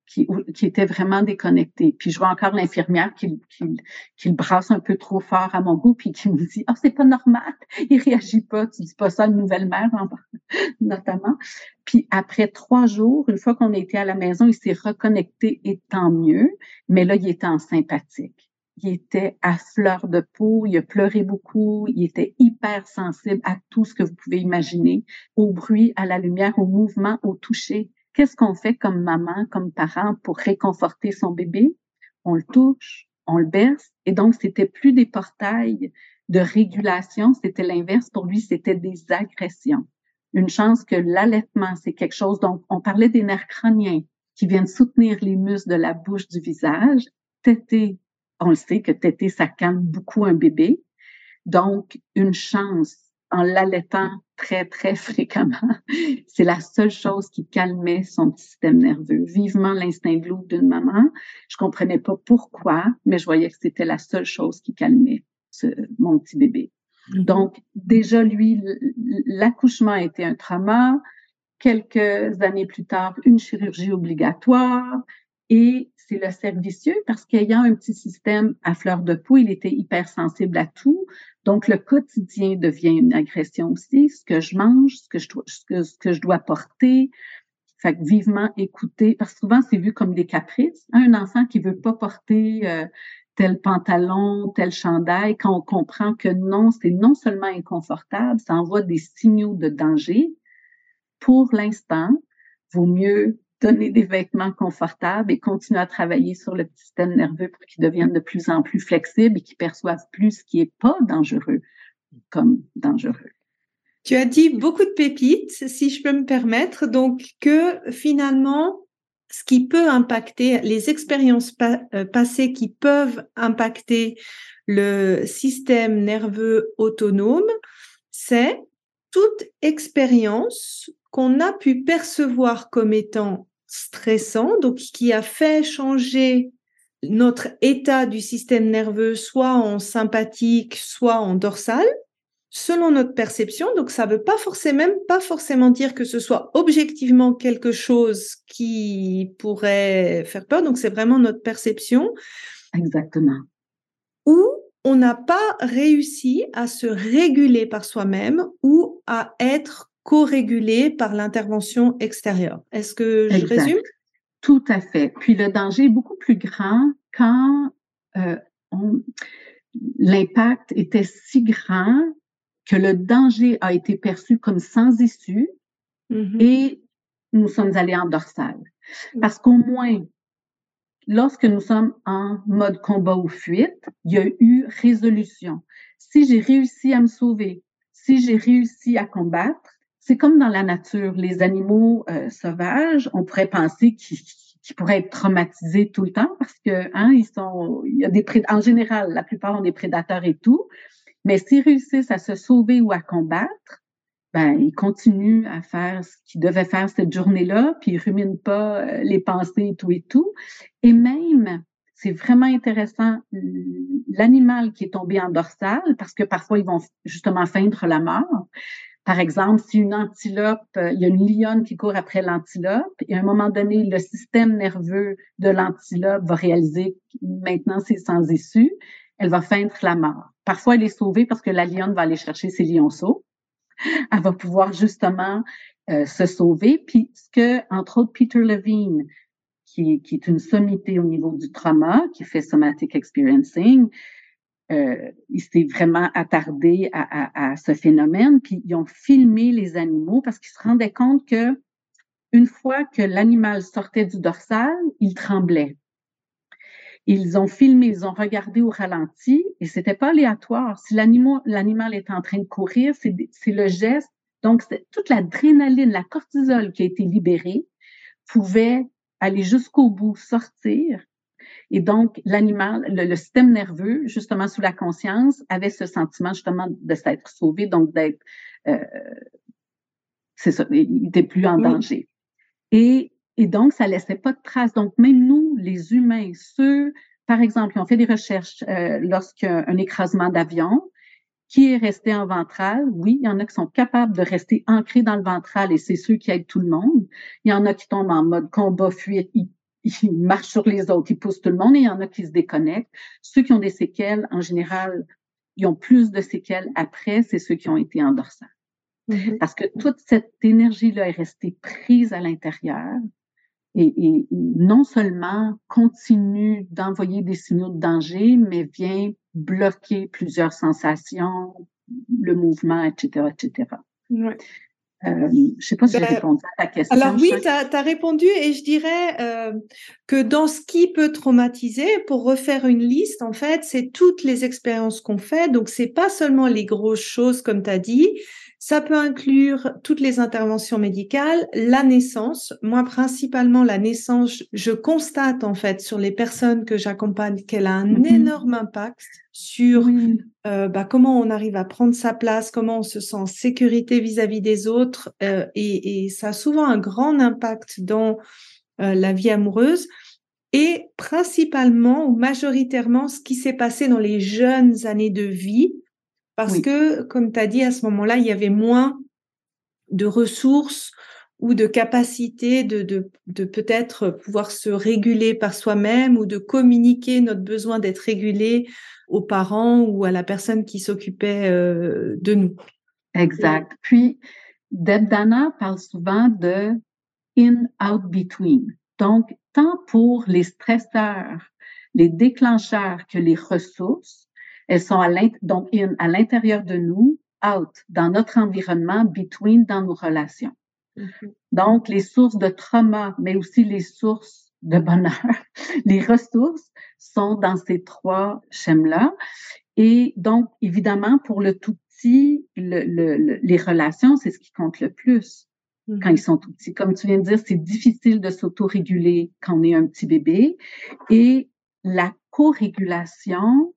qui, qui était vraiment déconnecté. Puis je vois encore l'infirmière qui, le brasse un peu trop fort à mon goût, puis qui me dit, oh, c'est pas normal, il réagit pas, tu dis pas ça à une nouvelle mère, notamment. Puis après trois jours, une fois qu'on était à la maison, il s'est reconnecté et tant mieux, mais là, il était en sympathique. il était à fleur de peau, il a pleuré beaucoup, il était hyper sensible à tout ce que vous pouvez imaginer, au bruit, à la lumière, au mouvement, au toucher. Qu'est-ce qu'on fait comme maman, comme parent pour réconforter son bébé? On le touche, on le berce, et donc c'était plus des portails de régulation, c'était l'inverse. Pour lui, c'était des agressions. Une chance que l'allaitement, c'est quelque chose dont on parlait des nerfs crâniens qui viennent soutenir les muscles de la bouche du visage. Téter, on le sait que téter, ça calme beaucoup un bébé. Donc, une chance en l'allaitant très, très fréquemment, c'est la seule chose qui calmait son système nerveux. Vivement l'instinct de loup d'une maman. Je comprenais pas pourquoi, mais je voyais que c'était la seule chose qui calmait mon petit bébé. Mm-hmm. Donc, déjà, lui, l'accouchement a été un trauma. Quelques années plus tard, une chirurgie obligatoire. Et c'est le cercle parce qu'ayant un petit système à fleur de peau, il était hypersensible à tout. Donc, le quotidien devient une agression aussi. Ce que je mange, ce que je, que, ce que je dois porter. Fait que vivement écouter, parce que souvent, c'est vu comme des caprices. Un enfant qui veut pas porter euh, tel pantalon, tel chandail, quand on comprend que non, c'est non seulement inconfortable, ça envoie des signaux de danger. Pour l'instant, vaut mieux donner des vêtements confortables et continuer à travailler sur le système nerveux pour qu'il devienne de plus en plus flexible et qu'il perçoive plus ce qui est pas dangereux comme dangereux. Tu as dit beaucoup de pépites, si je peux me permettre, donc que finalement, ce qui peut impacter, les expériences euh, passées qui peuvent impacter le système nerveux autonome, c'est toute expérience qu'on a pu percevoir comme étant stressant, donc qui a fait changer notre état du système nerveux, soit en sympathique, soit en dorsal, selon notre perception. Donc, ça ne veut pas forcément, même pas forcément dire que ce soit objectivement quelque chose qui pourrait faire peur. Donc, c'est vraiment notre perception. Exactement. Ou on n'a pas réussi à se réguler par soi-même ou à être co-régulé par l'intervention extérieure. Est-ce que je résume? Tout à fait. Puis le danger est beaucoup plus grand quand euh, l'impact était si grand que le danger a été perçu comme sans issue mm-hmm. et nous sommes allés en dorsale. Mm. Parce qu'au moins, lorsque nous sommes en mode combat ou fuite, il y a eu résolution. Si j'ai réussi à me sauver, si j'ai réussi à combattre, c'est comme dans la nature, les animaux euh, sauvages, on pourrait penser qu'ils pourraient être traumatisés tout le temps parce que hein, ils sont, des en général, la plupart ont des prédateurs et tout, mais s'ils réussissent à se sauver ou à combattre, ben, ils continuent à faire ce qu'ils devaient faire cette journée-là, puis ils ruminent pas euh, les pensées et tout et tout. Et même, c'est vraiment intéressant, l'animal qui est tombé en dorsale, parce que parfois ils vont justement feindre la mort. Par exemple, si une antilope, euh, il y a une lionne qui court après l'antilope, et à un moment donné, le système nerveux de l'antilope va réaliser maintenant c'est sans issue, elle va feindre la mort. Parfois, elle est sauvée parce que la lionne va aller chercher ses lionceaux. Elle va pouvoir justement euh, se sauver. Puis ce que, entre autres, Peter Levine, qui, qui, est une sommité au niveau du trauma, qui fait somatic experiencing, euh, il s'est vraiment attardé à, à, à, ce phénomène. Puis ils ont filmé les animaux parce qu'ils se rendaient compte que une fois que l'animal sortait du dorsal, il tremblait. Ils ont filmé, ils ont regardé au ralenti et c'était pas aléatoire. Si l'animal est en train de courir, c'est le geste. Donc, toute l'adrénaline, la cortisol qui a été libérée pouvait aller jusqu'au bout, sortir. Et donc, l'animal, le, système nerveux, justement sous la conscience, avait ce sentiment justement de s'être sauvé, donc d'être, euh, c'est ça, il n'était plus en danger. Et et donc, ça laissait pas de traces. Donc, même nous, les humains, ceux, par exemple, qui ont fait des recherches euh, lorsqu'un écrasement d'avion, qui est resté en ventral, oui, il y en a qui sont capables de rester ancrés dans le ventral et c'est ceux qui aident tout le monde. Il y en a qui tombent en mode combat, fuite, ils, marchent sur les autres, ils poussent tout le monde et il y en a qui se déconnectent. Ceux qui ont des séquelles, en général, ils ont plus de séquelles après, c'est ceux qui ont été en. Mm-hmm. Parce que toute cette énergie-là est restée prise à l'intérieur et, non seulement continue d'envoyer des signaux de danger, mais vient bloquer plusieurs sensations, le mouvement, etc., etc. Ouais. Euh, je sais pas si j'ai ben, répondu à ta question. Alors oui, tu as, répondu et je dirais euh, que dans ce qui peut traumatiser, pour refaire une liste, en fait, c'est toutes les expériences qu'on fait. Donc, c'est pas seulement les grosses choses, comme tu as dit, ça peut inclure toutes les interventions médicales, la naissance. Moi, principalement, la naissance, je constate en fait sur les personnes que j'accompagne qu'elle a un mhm. énorme impact sur euh, bah, comment on arrive à prendre sa place, comment on se sent en sécurité vis-à-vis des autres. Euh, et, et, ça a souvent un grand impact dans euh, la vie amoureuse. Et principalement ou majoritairement, ce qui s'est passé dans les jeunes années de vie, parce que, comme tu as dit, à ce moment-là, il y avait moins de ressources ou de capacité de, de, peut-être pouvoir se réguler par soi-même ou de communiquer notre besoin d'être régulé aux parents ou à la personne qui s'occupait euh, de nous. Exact. Puis, Deb Dana parle souvent de in-out between. Donc, tant pour les stresseurs, les déclencheurs que les ressources, elles sont à l'intérieur de nous, out, dans notre environnement, between, dans nos relations. Mm-hmm. Donc, les sources de trauma, mais aussi les sources de bonheur, les ressources sont dans ces trois schèmes-là. Et donc, évidemment, pour le tout petit, le, le, les relations, c'est ce qui compte le plus quand mm-hmm. ils sont tout petits. Comme tu viens de dire, c'est difficile de s'autoréguler quand on est un petit bébé. Et la co-régulation,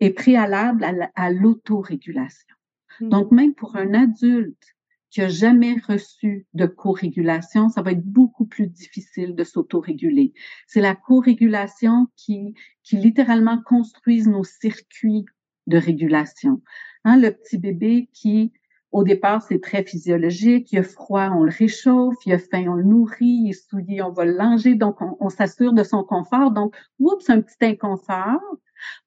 est préalable à l'autorégulation. Hmm. Donc, même pour un adulte qui a jamais reçu de co-régulation, ça va être beaucoup plus difficile de s'autoréguler. C'est la co-régulation qui, qui littéralement construise nos circuits de régulation. Hein, le petit bébé qui, au départ, c'est très physiologique. Il a froid, on le réchauffe. Il a faim, on le nourrit. Il est souillé, on va le langer. Donc, on, on s'assure de son confort. Donc, oups, un petit inconfort.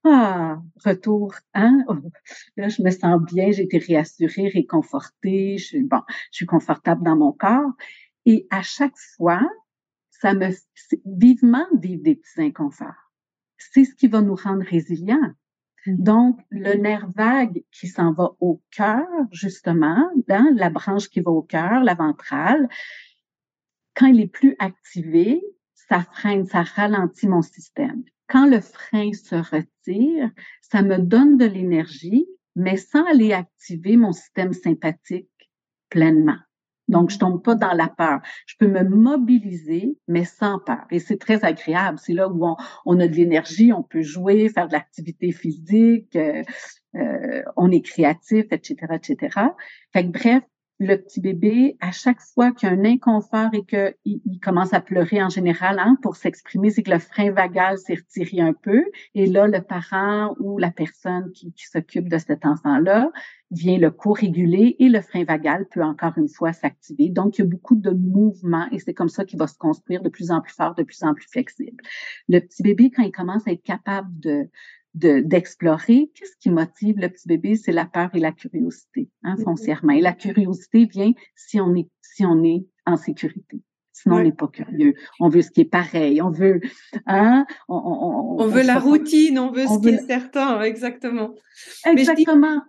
Ah, retour, hein? Là, je me sens bien, j'ai été réassurée, réconfortée, je suis, bon, je suis confortable dans mon corps. Et à chaque fois, ça me, vivement vivre des petits inconforts. C'est ce qui va nous rendre résilients. Mmh. Donc, le nerf vague qui s'en va au cœur, justement, hein, la branche qui va au cœur, la ventrale, quand il est plus activé, ça freine, ça ralentit mon système. Quand le frein se retire, ça me donne de l'énergie, mais sans aller activer mon système sympathique pleinement. Donc, je tombe pas dans la peur. Je peux me mobiliser, mais sans peur. Et c'est très agréable. C'est là où on, a de l'énergie, on peut jouer, faire de l'activité physique, euh, euh, on est créatif, etc., etc. Fait que bref, le petit bébé, à chaque fois qu'il y a un inconfort et qu'il il commence à pleurer en général hein, pour s'exprimer, c'est que le frein vagal s'est retiré un peu. Et là, le parent ou la personne qui, s'occupe de cet enfant-là vient le co-réguler et le frein vagal peut encore une fois s'activer. Donc, il y a beaucoup de mouvements et c'est comme ça qu'il va se construire de plus en plus fort, de plus en plus flexible. Le petit bébé, quand il commence à être capable de, d'explorer. Qu'est-ce qui motive le petit bébé? C'est la peur et la curiosité, hein, mm-hmm. foncièrement. Et la curiosité vient si on est, si on est en sécurité. Sinon, on n'est pas curieux. On veut ce qui est pareil. On veut, hein, on, veut la routine, on veut ce qui est certain, exactement. Exactement.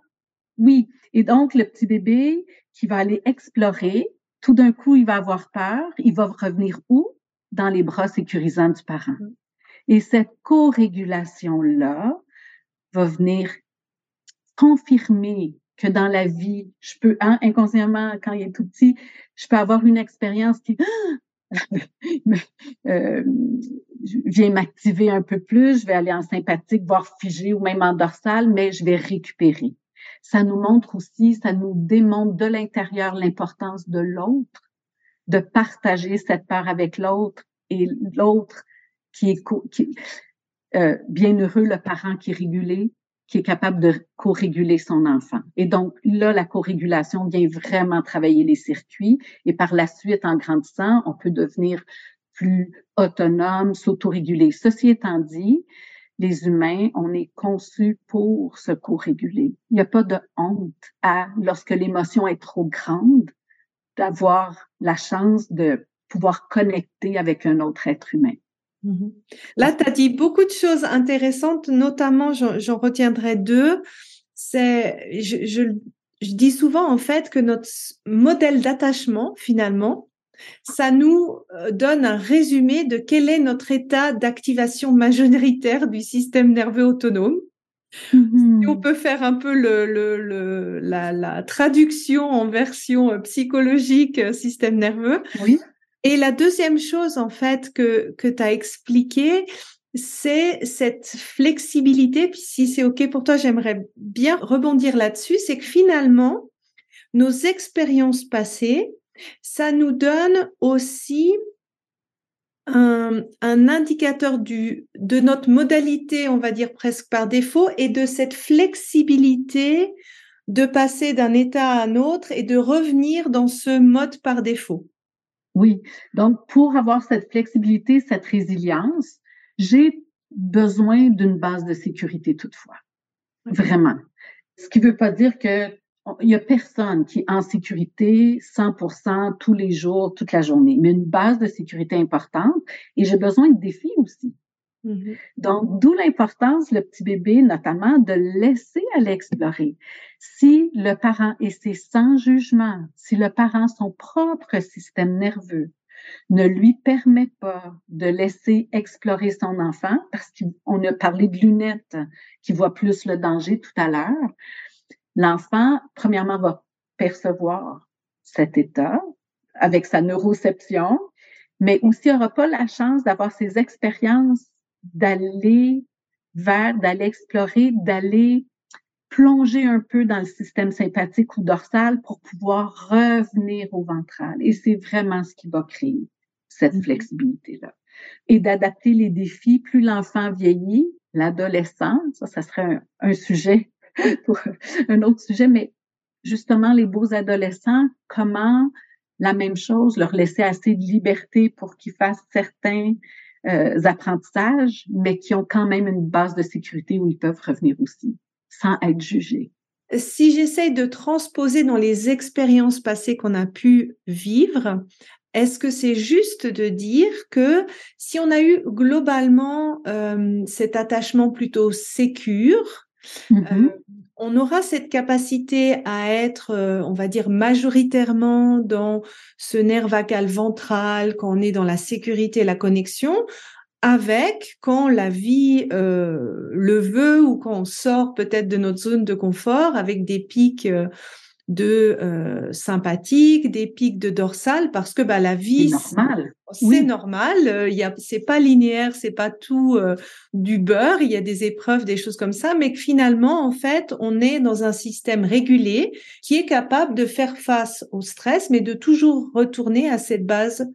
Oui. Et donc, le petit bébé qui va aller explorer, tout d'un coup, il va avoir peur. Il va revenir où? Dans les bras sécurisants du parent. Et cette co-régulation-là va venir confirmer que dans la vie, je peux, hein, inconsciemment, quand il est tout petit, je peux avoir une expérience qui euh, vient m'activer un peu plus, je vais aller en sympathique, voire figé ou même en dorsal, mais je vais récupérer. Ça nous montre aussi, ça nous démontre de l'intérieur l'importance de l'autre, de partager cette peur avec l'autre et l'autre qui est qui, euh, bien heureux le parent qui est régulé, qui est capable de co-réguler son enfant. Et donc là, la co-régulation vient vraiment travailler les circuits et par la suite, en grandissant, on peut devenir plus autonome, s'autoréguler. Ceci étant dit, les humains, on est conçus pour se co-réguler. Il n'y a pas de honte à, lorsque l'émotion est trop grande, d'avoir la chance de pouvoir connecter avec un autre être humain. Mhm. Là, tu as dit beaucoup de choses intéressantes, notamment, j'en retiendrai deux. C'est, je, je, je, dis souvent en fait que notre modèle d'attachement, finalement, ça nous euh, donne un résumé de quel est notre état d'activation majoritaire du système nerveux autonome. Mhm. on peut faire un peu le, le, le la, la, traduction en version euh, psychologique euh, système nerveux. Oui. Et la deuxième chose, en fait, que, que tu as expliqué, c'est cette flexibilité. Puis si c'est OK pour toi, j'aimerais bien rebondir là-dessus. C'est que finalement, nos expériences passées, ça nous donne aussi un, un, indicateur du, de notre modalité, on va dire presque par défaut, et de cette flexibilité de passer d'un état à un autre et de revenir dans ce mode par défaut. Oui, donc pour avoir cette flexibilité, cette résilience, j'ai besoin d'une base de sécurité toutefois. Vraiment. Ce qui ne veut pas dire que il y a personne qui est en sécurité 100% tous les jours, toute la journée, mais une base de sécurité importante et j'ai besoin de défis aussi. Mm-hmm. Donc, d'où l'importance, le petit bébé, notamment, de laisser à l'explorer. Si le parent, et c'est sans jugement, si le parent, son propre système nerveux, ne lui permet pas de laisser explorer son enfant, parce qu'on a parlé de lunettes qui voient plus le danger tout à l'heure, l'enfant, premièrement, va percevoir cet état avec sa neuroception, mais aussi n'aura pas la chance d'avoir ces expériences d'aller vers, d'aller explorer, d'aller plonger un peu dans le système sympathique ou dorsal pour pouvoir revenir au ventral. Et c'est vraiment ce qui va créer cette mm-hmm. flexibilité-là. Et d'adapter les défis, plus l'enfant vieillit, l'adolescent, ça, ça serait un, sujet pour un autre sujet, mais justement, les beaux adolescents, comment la même chose, leur laisser assez de liberté pour qu'ils fassent certains euh, apprentissages, mais qui ont quand même une base de sécurité où ils peuvent revenir aussi, sans être jugés. Si j'essaie de transposer dans les expériences passées qu'on a pu vivre, est-ce que c'est juste de dire que si on a eu globalement euh, cet attachement plutôt sécure, mm-hmm. euh, on aura cette capacité à être, euh, on va dire, majoritairement dans ce nerf vagal ventral, quand on est dans la sécurité, la connexion, avec quand la vie euh, le veut ou quand on sort peut-être de notre zone de confort avec des pics euh, de euh, sympathique, des pics de dorsal, parce que bah, la vie, c'est normal. C'est normal. Euh, il y a, c'est pas linéaire, c'est pas tout euh, du beurre. Il y a des épreuves, des choses comme ça, mais que finalement, en fait, on est dans un système régulé qui est capable de faire face au stress, mais de toujours retourner à cette base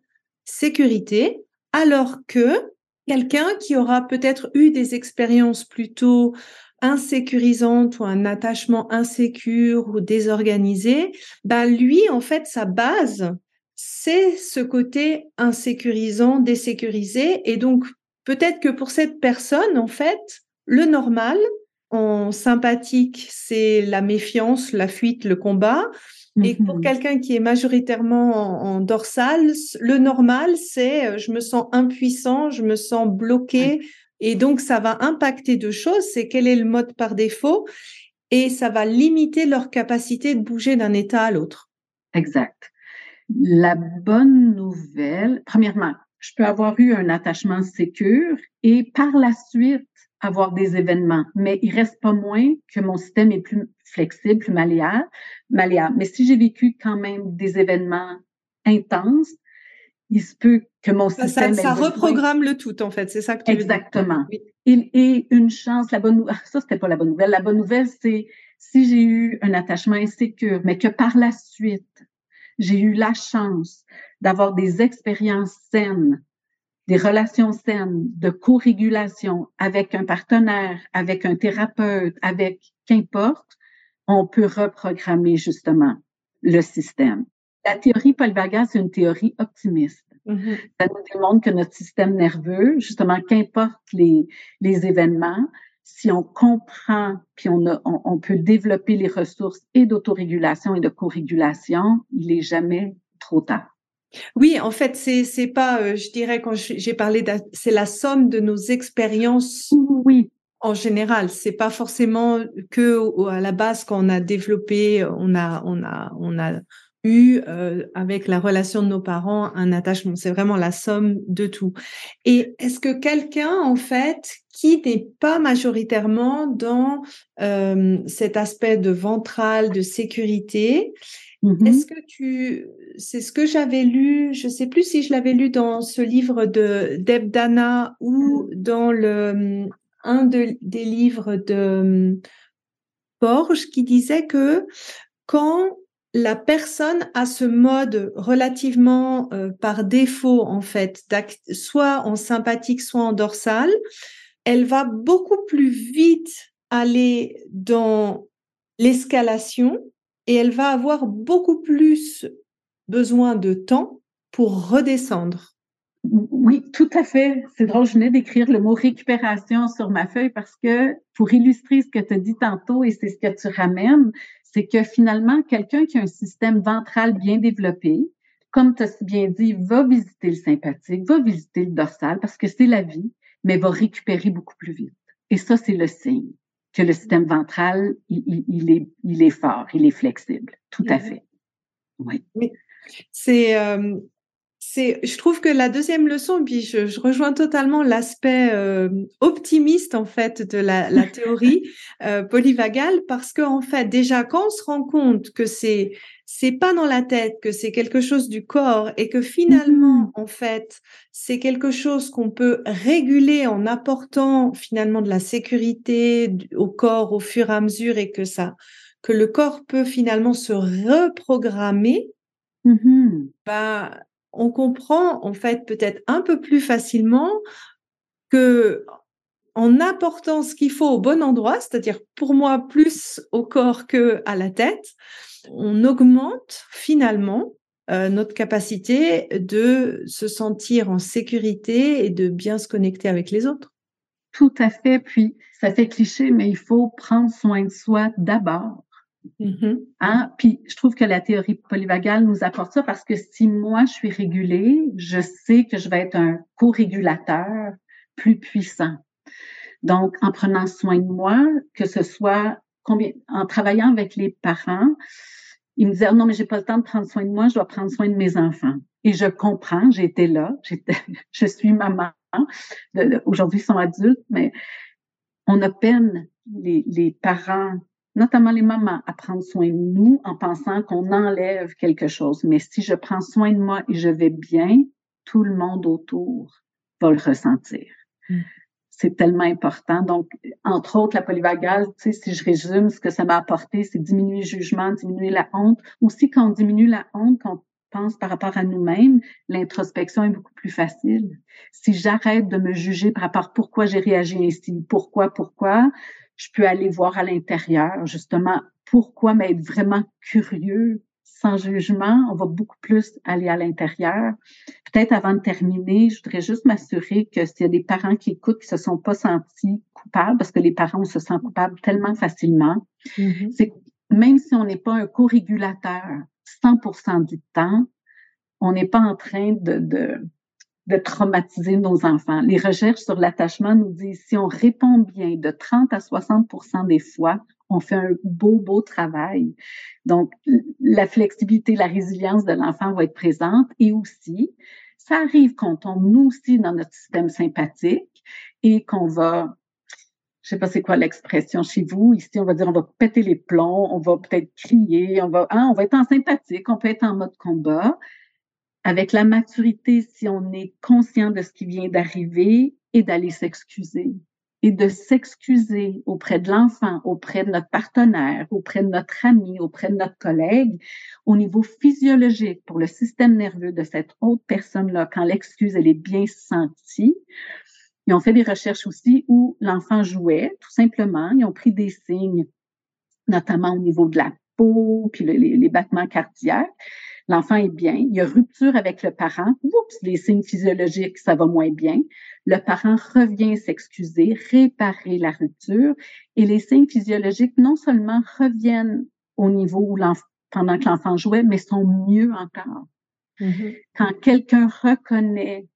sécurité, alors que quelqu'un qui aura peut-être eu des expériences plutôt insécurisante ou un attachement insécure ou désorganisé, bah lui, en fait, sa base, c'est ce côté insécurisant, désécurisé. Et donc, peut-être que pour cette personne, en fait, le normal, en sympathique, c'est la méfiance, la fuite, le combat. Et pour mmh quelqu'un qui est majoritairement en, dorsal, le normal, c'est euh, je me sens impuissant, je me sens bloqué, et donc, ça va impacter deux choses. C'est quel est le mode par défaut et ça va limiter leur capacité de bouger d'un état à l'autre. Exact. La bonne nouvelle, premièrement, je peux avoir eu un attachement sécure et par la suite avoir des événements, mais il reste pas moins que mon système est plus flexible, plus malléable. Mais si j'ai vécu quand même des événements intenses, il se peut que mon système... Ça, ça reprogramme le tout, en fait, c'est ça que tu Exactement. Veux dire. Et, une chance, la bonne nouvelle, ça, c'était pas la bonne nouvelle. La bonne nouvelle, c'est si j'ai eu un attachement insécure, mais que par la suite, j'ai eu la chance d'avoir des expériences saines, des relations saines, de co-régulation avec un partenaire, avec un thérapeute, avec qu'importe, on peut reprogrammer justement le système. La théorie polyvagale, c'est une théorie optimiste. Mm-hmm. Ça nous démontre que notre système nerveux, justement, qu'importe les, les événements, si on comprend, puis on, a, on, peut développer les ressources et d'autorégulation et de co-régulation, il est jamais trop tard. Oui, en fait, c'est c'est pas, euh, je dirais quand j'ai parlé, c'est la somme de nos expériences. Oui. En général, c'est pas forcément que à la base quand on a développé, on a on a on a eu euh, avec la relation de nos parents un attachement. C'est vraiment la somme de tout. Et est-ce que quelqu'un en fait qui n'est pas majoritairement dans euh, cet aspect de ventral, de sécurité, Mm-hmm. Est-ce que tu, c'est ce que j'avais lu, je sais plus si je l'avais lu dans ce livre de Deb Dana ou dans le un des livres de Porge qui disait que quand la personne a ce mode relativement euh, par défaut en fait, soit en sympathique, soit en dorsal, elle va beaucoup plus vite aller dans l'escalation et elle va avoir beaucoup plus besoin de temps pour redescendre. Oui, tout à fait. C'est drôle, je venais d'écrire le mot récupération sur ma feuille parce que pour illustrer ce que tu as dit tantôt et c'est ce que tu ramènes, c'est que finalement, quelqu'un qui a un système ventral bien développé, comme tu as si bien dit, va visiter le sympathique, va visiter le dorsal parce que c'est la vie, mais va récupérer beaucoup plus vite. Et ça, c'est le signe que le système ventral, il, est, il est fort, il est flexible. Tout à fait. Oui. C'est, euh, c'est, je trouve que la deuxième leçon, puis je, rejoins totalement l'aspect euh, optimiste en fait de la, théorie euh, polyvagale, parce qu'en en fait, déjà quand on se rend compte que c'est c'est pas dans la tête, que c'est quelque chose du corps et que finalement, mmh en fait, c'est quelque chose qu'on peut réguler en apportant finalement de la sécurité au corps au fur et à mesure et que ça, que le corps peut finalement se reprogrammer. Mmh bah, on comprend en fait peut-être un peu plus facilement que en apportant ce qu'il faut au bon endroit, c'est-à-dire pour moi plus au corps que à la tête, on augmente finalement euh, notre capacité de se sentir en sécurité et de bien se connecter avec les autres. Tout à fait. Puis, ça fait cliché, mais il faut prendre soin de soi d'abord. Mm-hmm. Hein? Puis, je trouve que la théorie polyvagale nous apporte ça parce que si moi, je suis régulée, je sais que je vais être un co-régulateur plus puissant. Donc, en prenant soin de moi, que ce soit combien, en travaillant avec les parents, ils me disaient, non, mais j'ai pas le temps de prendre soin de moi, je dois prendre soin de mes enfants. Et je comprends, j'étais là, je suis maman. Aujourd'hui, ils sont adultes, mais on a peine, les parents, notamment les mamans, à prendre soin de nous en pensant qu'on enlève quelque chose. Mais si je prends soin de moi et je vais bien, tout le monde autour va le ressentir. Mmh c'est tellement important. Donc, entre autres, la polyvagale, tu sais, si je résume, ce que ça m'a apporté, c'est diminuer le jugement, diminuer la honte. Aussi, quand on diminue la honte, quand on pense par rapport à nous-mêmes, l'introspection est beaucoup plus facile. Si j'arrête de me juger par rapport à pourquoi j'ai réagi ainsi, pourquoi, pourquoi, je peux aller voir à l'intérieur, justement, pourquoi, mais être vraiment curieux sans jugement, on va beaucoup plus aller à l'intérieur. Peut-être avant de terminer, je voudrais juste m'assurer que s'il y a des parents qui écoutent qui se sont pas sentis coupables, parce que les parents se sentent coupables tellement facilement, mm-hmm. c'est même si on n'est pas un co-régulateur 100% du temps, on n'est pas en train de, de, de traumatiser nos enfants. Les recherches sur l'attachement nous disent si on répond bien de 30 à 60% des fois, on fait un beau, beau travail. Donc, la flexibilité, la résilience de l'enfant va être présente et aussi, ça arrive qu'on tombe nous aussi dans notre système sympathique et qu'on va, je sais pas c'est quoi l'expression chez vous, ici on va dire on va péter les plombs, on va peut-être crier, on va, hein, on va être en sympathique, on peut être en mode combat. Avec la maturité, si on est conscient de ce qui vient d'arriver et d'aller s'excuser et de s'excuser auprès de l'enfant, auprès de notre partenaire, auprès de notre ami, auprès de notre collègue, au niveau physiologique pour le système nerveux de cette autre personne-là, quand l'excuse, elle est bien sentie. Ils ont fait des recherches aussi où l'enfant jouait, tout simplement. Ils ont pris des signes, notamment au niveau de la peau, puis les, les battements cardiaques l'enfant est bien, il y a rupture avec le parent, oups, les signes physiologiques, ça va moins bien. Le parent revient s'excuser, réparer la rupture et les signes physiologiques non seulement reviennent au niveau où pendant que l'enfant jouait, mais sont mieux encore. Mm-hmm. Quand quelqu'un reconnaît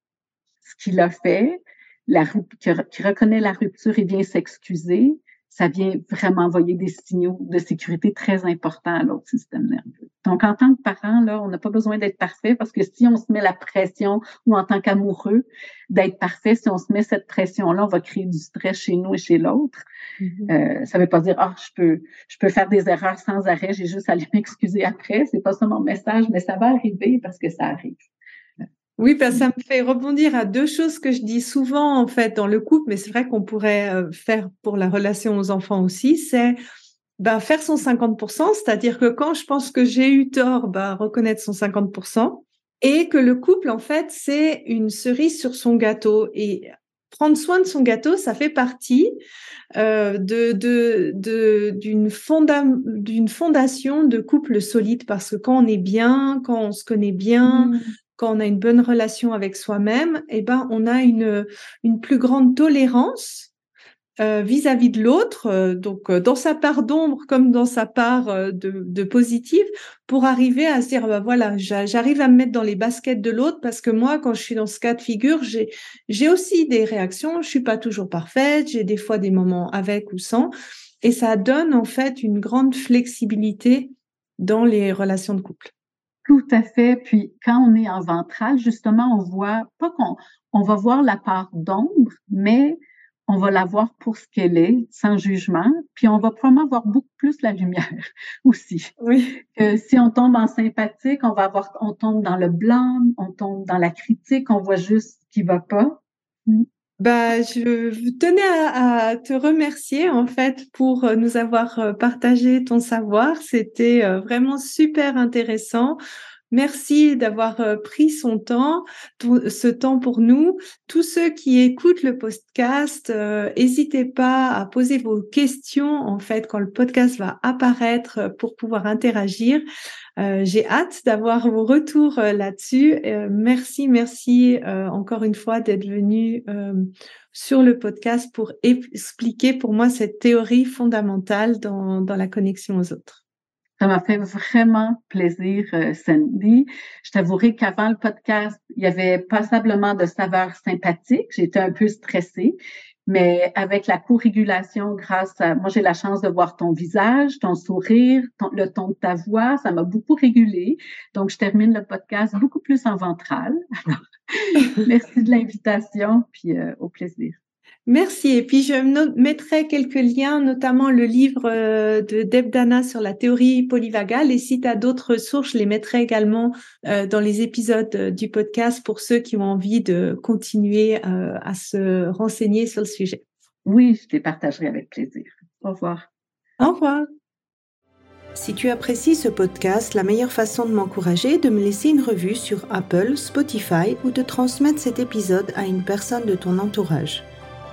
ce qu'il a fait, la, qui reconnaît la rupture et vient s'excuser, ça vient vraiment envoyer des signaux de sécurité très importants à l'autre système nerveux. Donc, en tant que parent, là, on n'a pas besoin d'être parfait parce que si on se met la pression ou en tant qu'amoureux d'être parfait, si on se met cette pression-là, on va créer du stress chez nous et chez l'autre. Mm-hmm. euh, ça veut pas dire, ah, je peux, je peux faire des erreurs sans arrêt, j'ai juste à m'excuser après. C'est pas ça mon message, mais ça va arriver parce que ça arrive. Oui, parce que ça me fait rebondir à deux choses que je dis souvent en fait dans le couple, mais c'est vrai qu'on pourrait euh, faire pour la relation aux enfants aussi, c'est ben, faire son 50%, c'est-à-dire que quand je pense que j'ai eu tort, ben, reconnaître son 50%, et que le couple, en fait, c'est une cerise sur son gâteau. Et prendre soin de son gâteau, ça fait partie euh, de, de, d'une, fonda fondation de couple solide, parce que quand on est bien, quand on se connaît bien, mmh quand on a une bonne relation avec soi-même, eh ben, on a une, plus grande tolérance euh, vis-à-vis de l'autre, euh, donc euh, dans sa part d'ombre comme dans sa part de, positive, pour arriver à se dire, bah, voilà, j'arrive à me mettre dans les baskets de l'autre parce que moi, quand je suis dans ce cas de figure, j'ai, j'ai aussi des réactions, je suis pas toujours parfaite, j'ai des fois des moments avec ou sans, et ça donne en fait une grande flexibilité dans les relations de couple. Tout à fait. Puis quand on est en ventral, justement, on voit pas qu'on on va voir la part d'ombre, mais on va la voir pour ce qu'elle est, sans jugement. Puis on va probablement voir beaucoup plus la lumière aussi. Oui. Que si on tombe en sympathique, on va avoir, on tombe dans le blanc, on tombe dans la critique, on voit juste ce qui va pas. Bah, je tenais à, te remercier en fait pour euh, nous avoir euh, partagé ton savoir. C'était euh, vraiment super intéressant. Merci d'avoir pris son temps, ce temps pour nous. Tous ceux qui écoutent le podcast, n'hésitez pas à poser vos questions en fait quand le podcast va apparaître pour pouvoir interagir. Euh, j'ai hâte d'avoir vos retours euh, là-dessus. Euh, merci, merci encore une fois d'être venu sur le podcast pour expliquer pour moi cette théorie fondamentale dans la connexion aux autres. Ça m'a fait vraiment plaisir, Sandy. Je t'avouerai qu'avant le podcast, il y avait passablement de saveurs sympathiques. J'étais un peu stressée. Mais avec la co-régulation, grâce à, moi j'ai la chance de voir ton visage, ton sourire, le ton de ta voix, ça m'a beaucoup régulé. Donc je termine le podcast beaucoup plus en ventral. merci de l'invitation, puis euh, au plaisir. Merci. Et puis, je mettrai quelques liens, notamment le livre euh, de Deb Dana sur la théorie polyvagale. Et si tu as d'autres sources, je les mettrai également euh, dans les épisodes euh, du podcast pour ceux qui ont envie de continuer à se renseigner sur le sujet. Oui, je les partagerai avec plaisir. Au revoir. Au revoir. Si tu apprécies ce podcast, la meilleure façon de m'encourager est de me laisser une revue sur Apple, Spotify ou de transmettre cet épisode à une personne de ton entourage.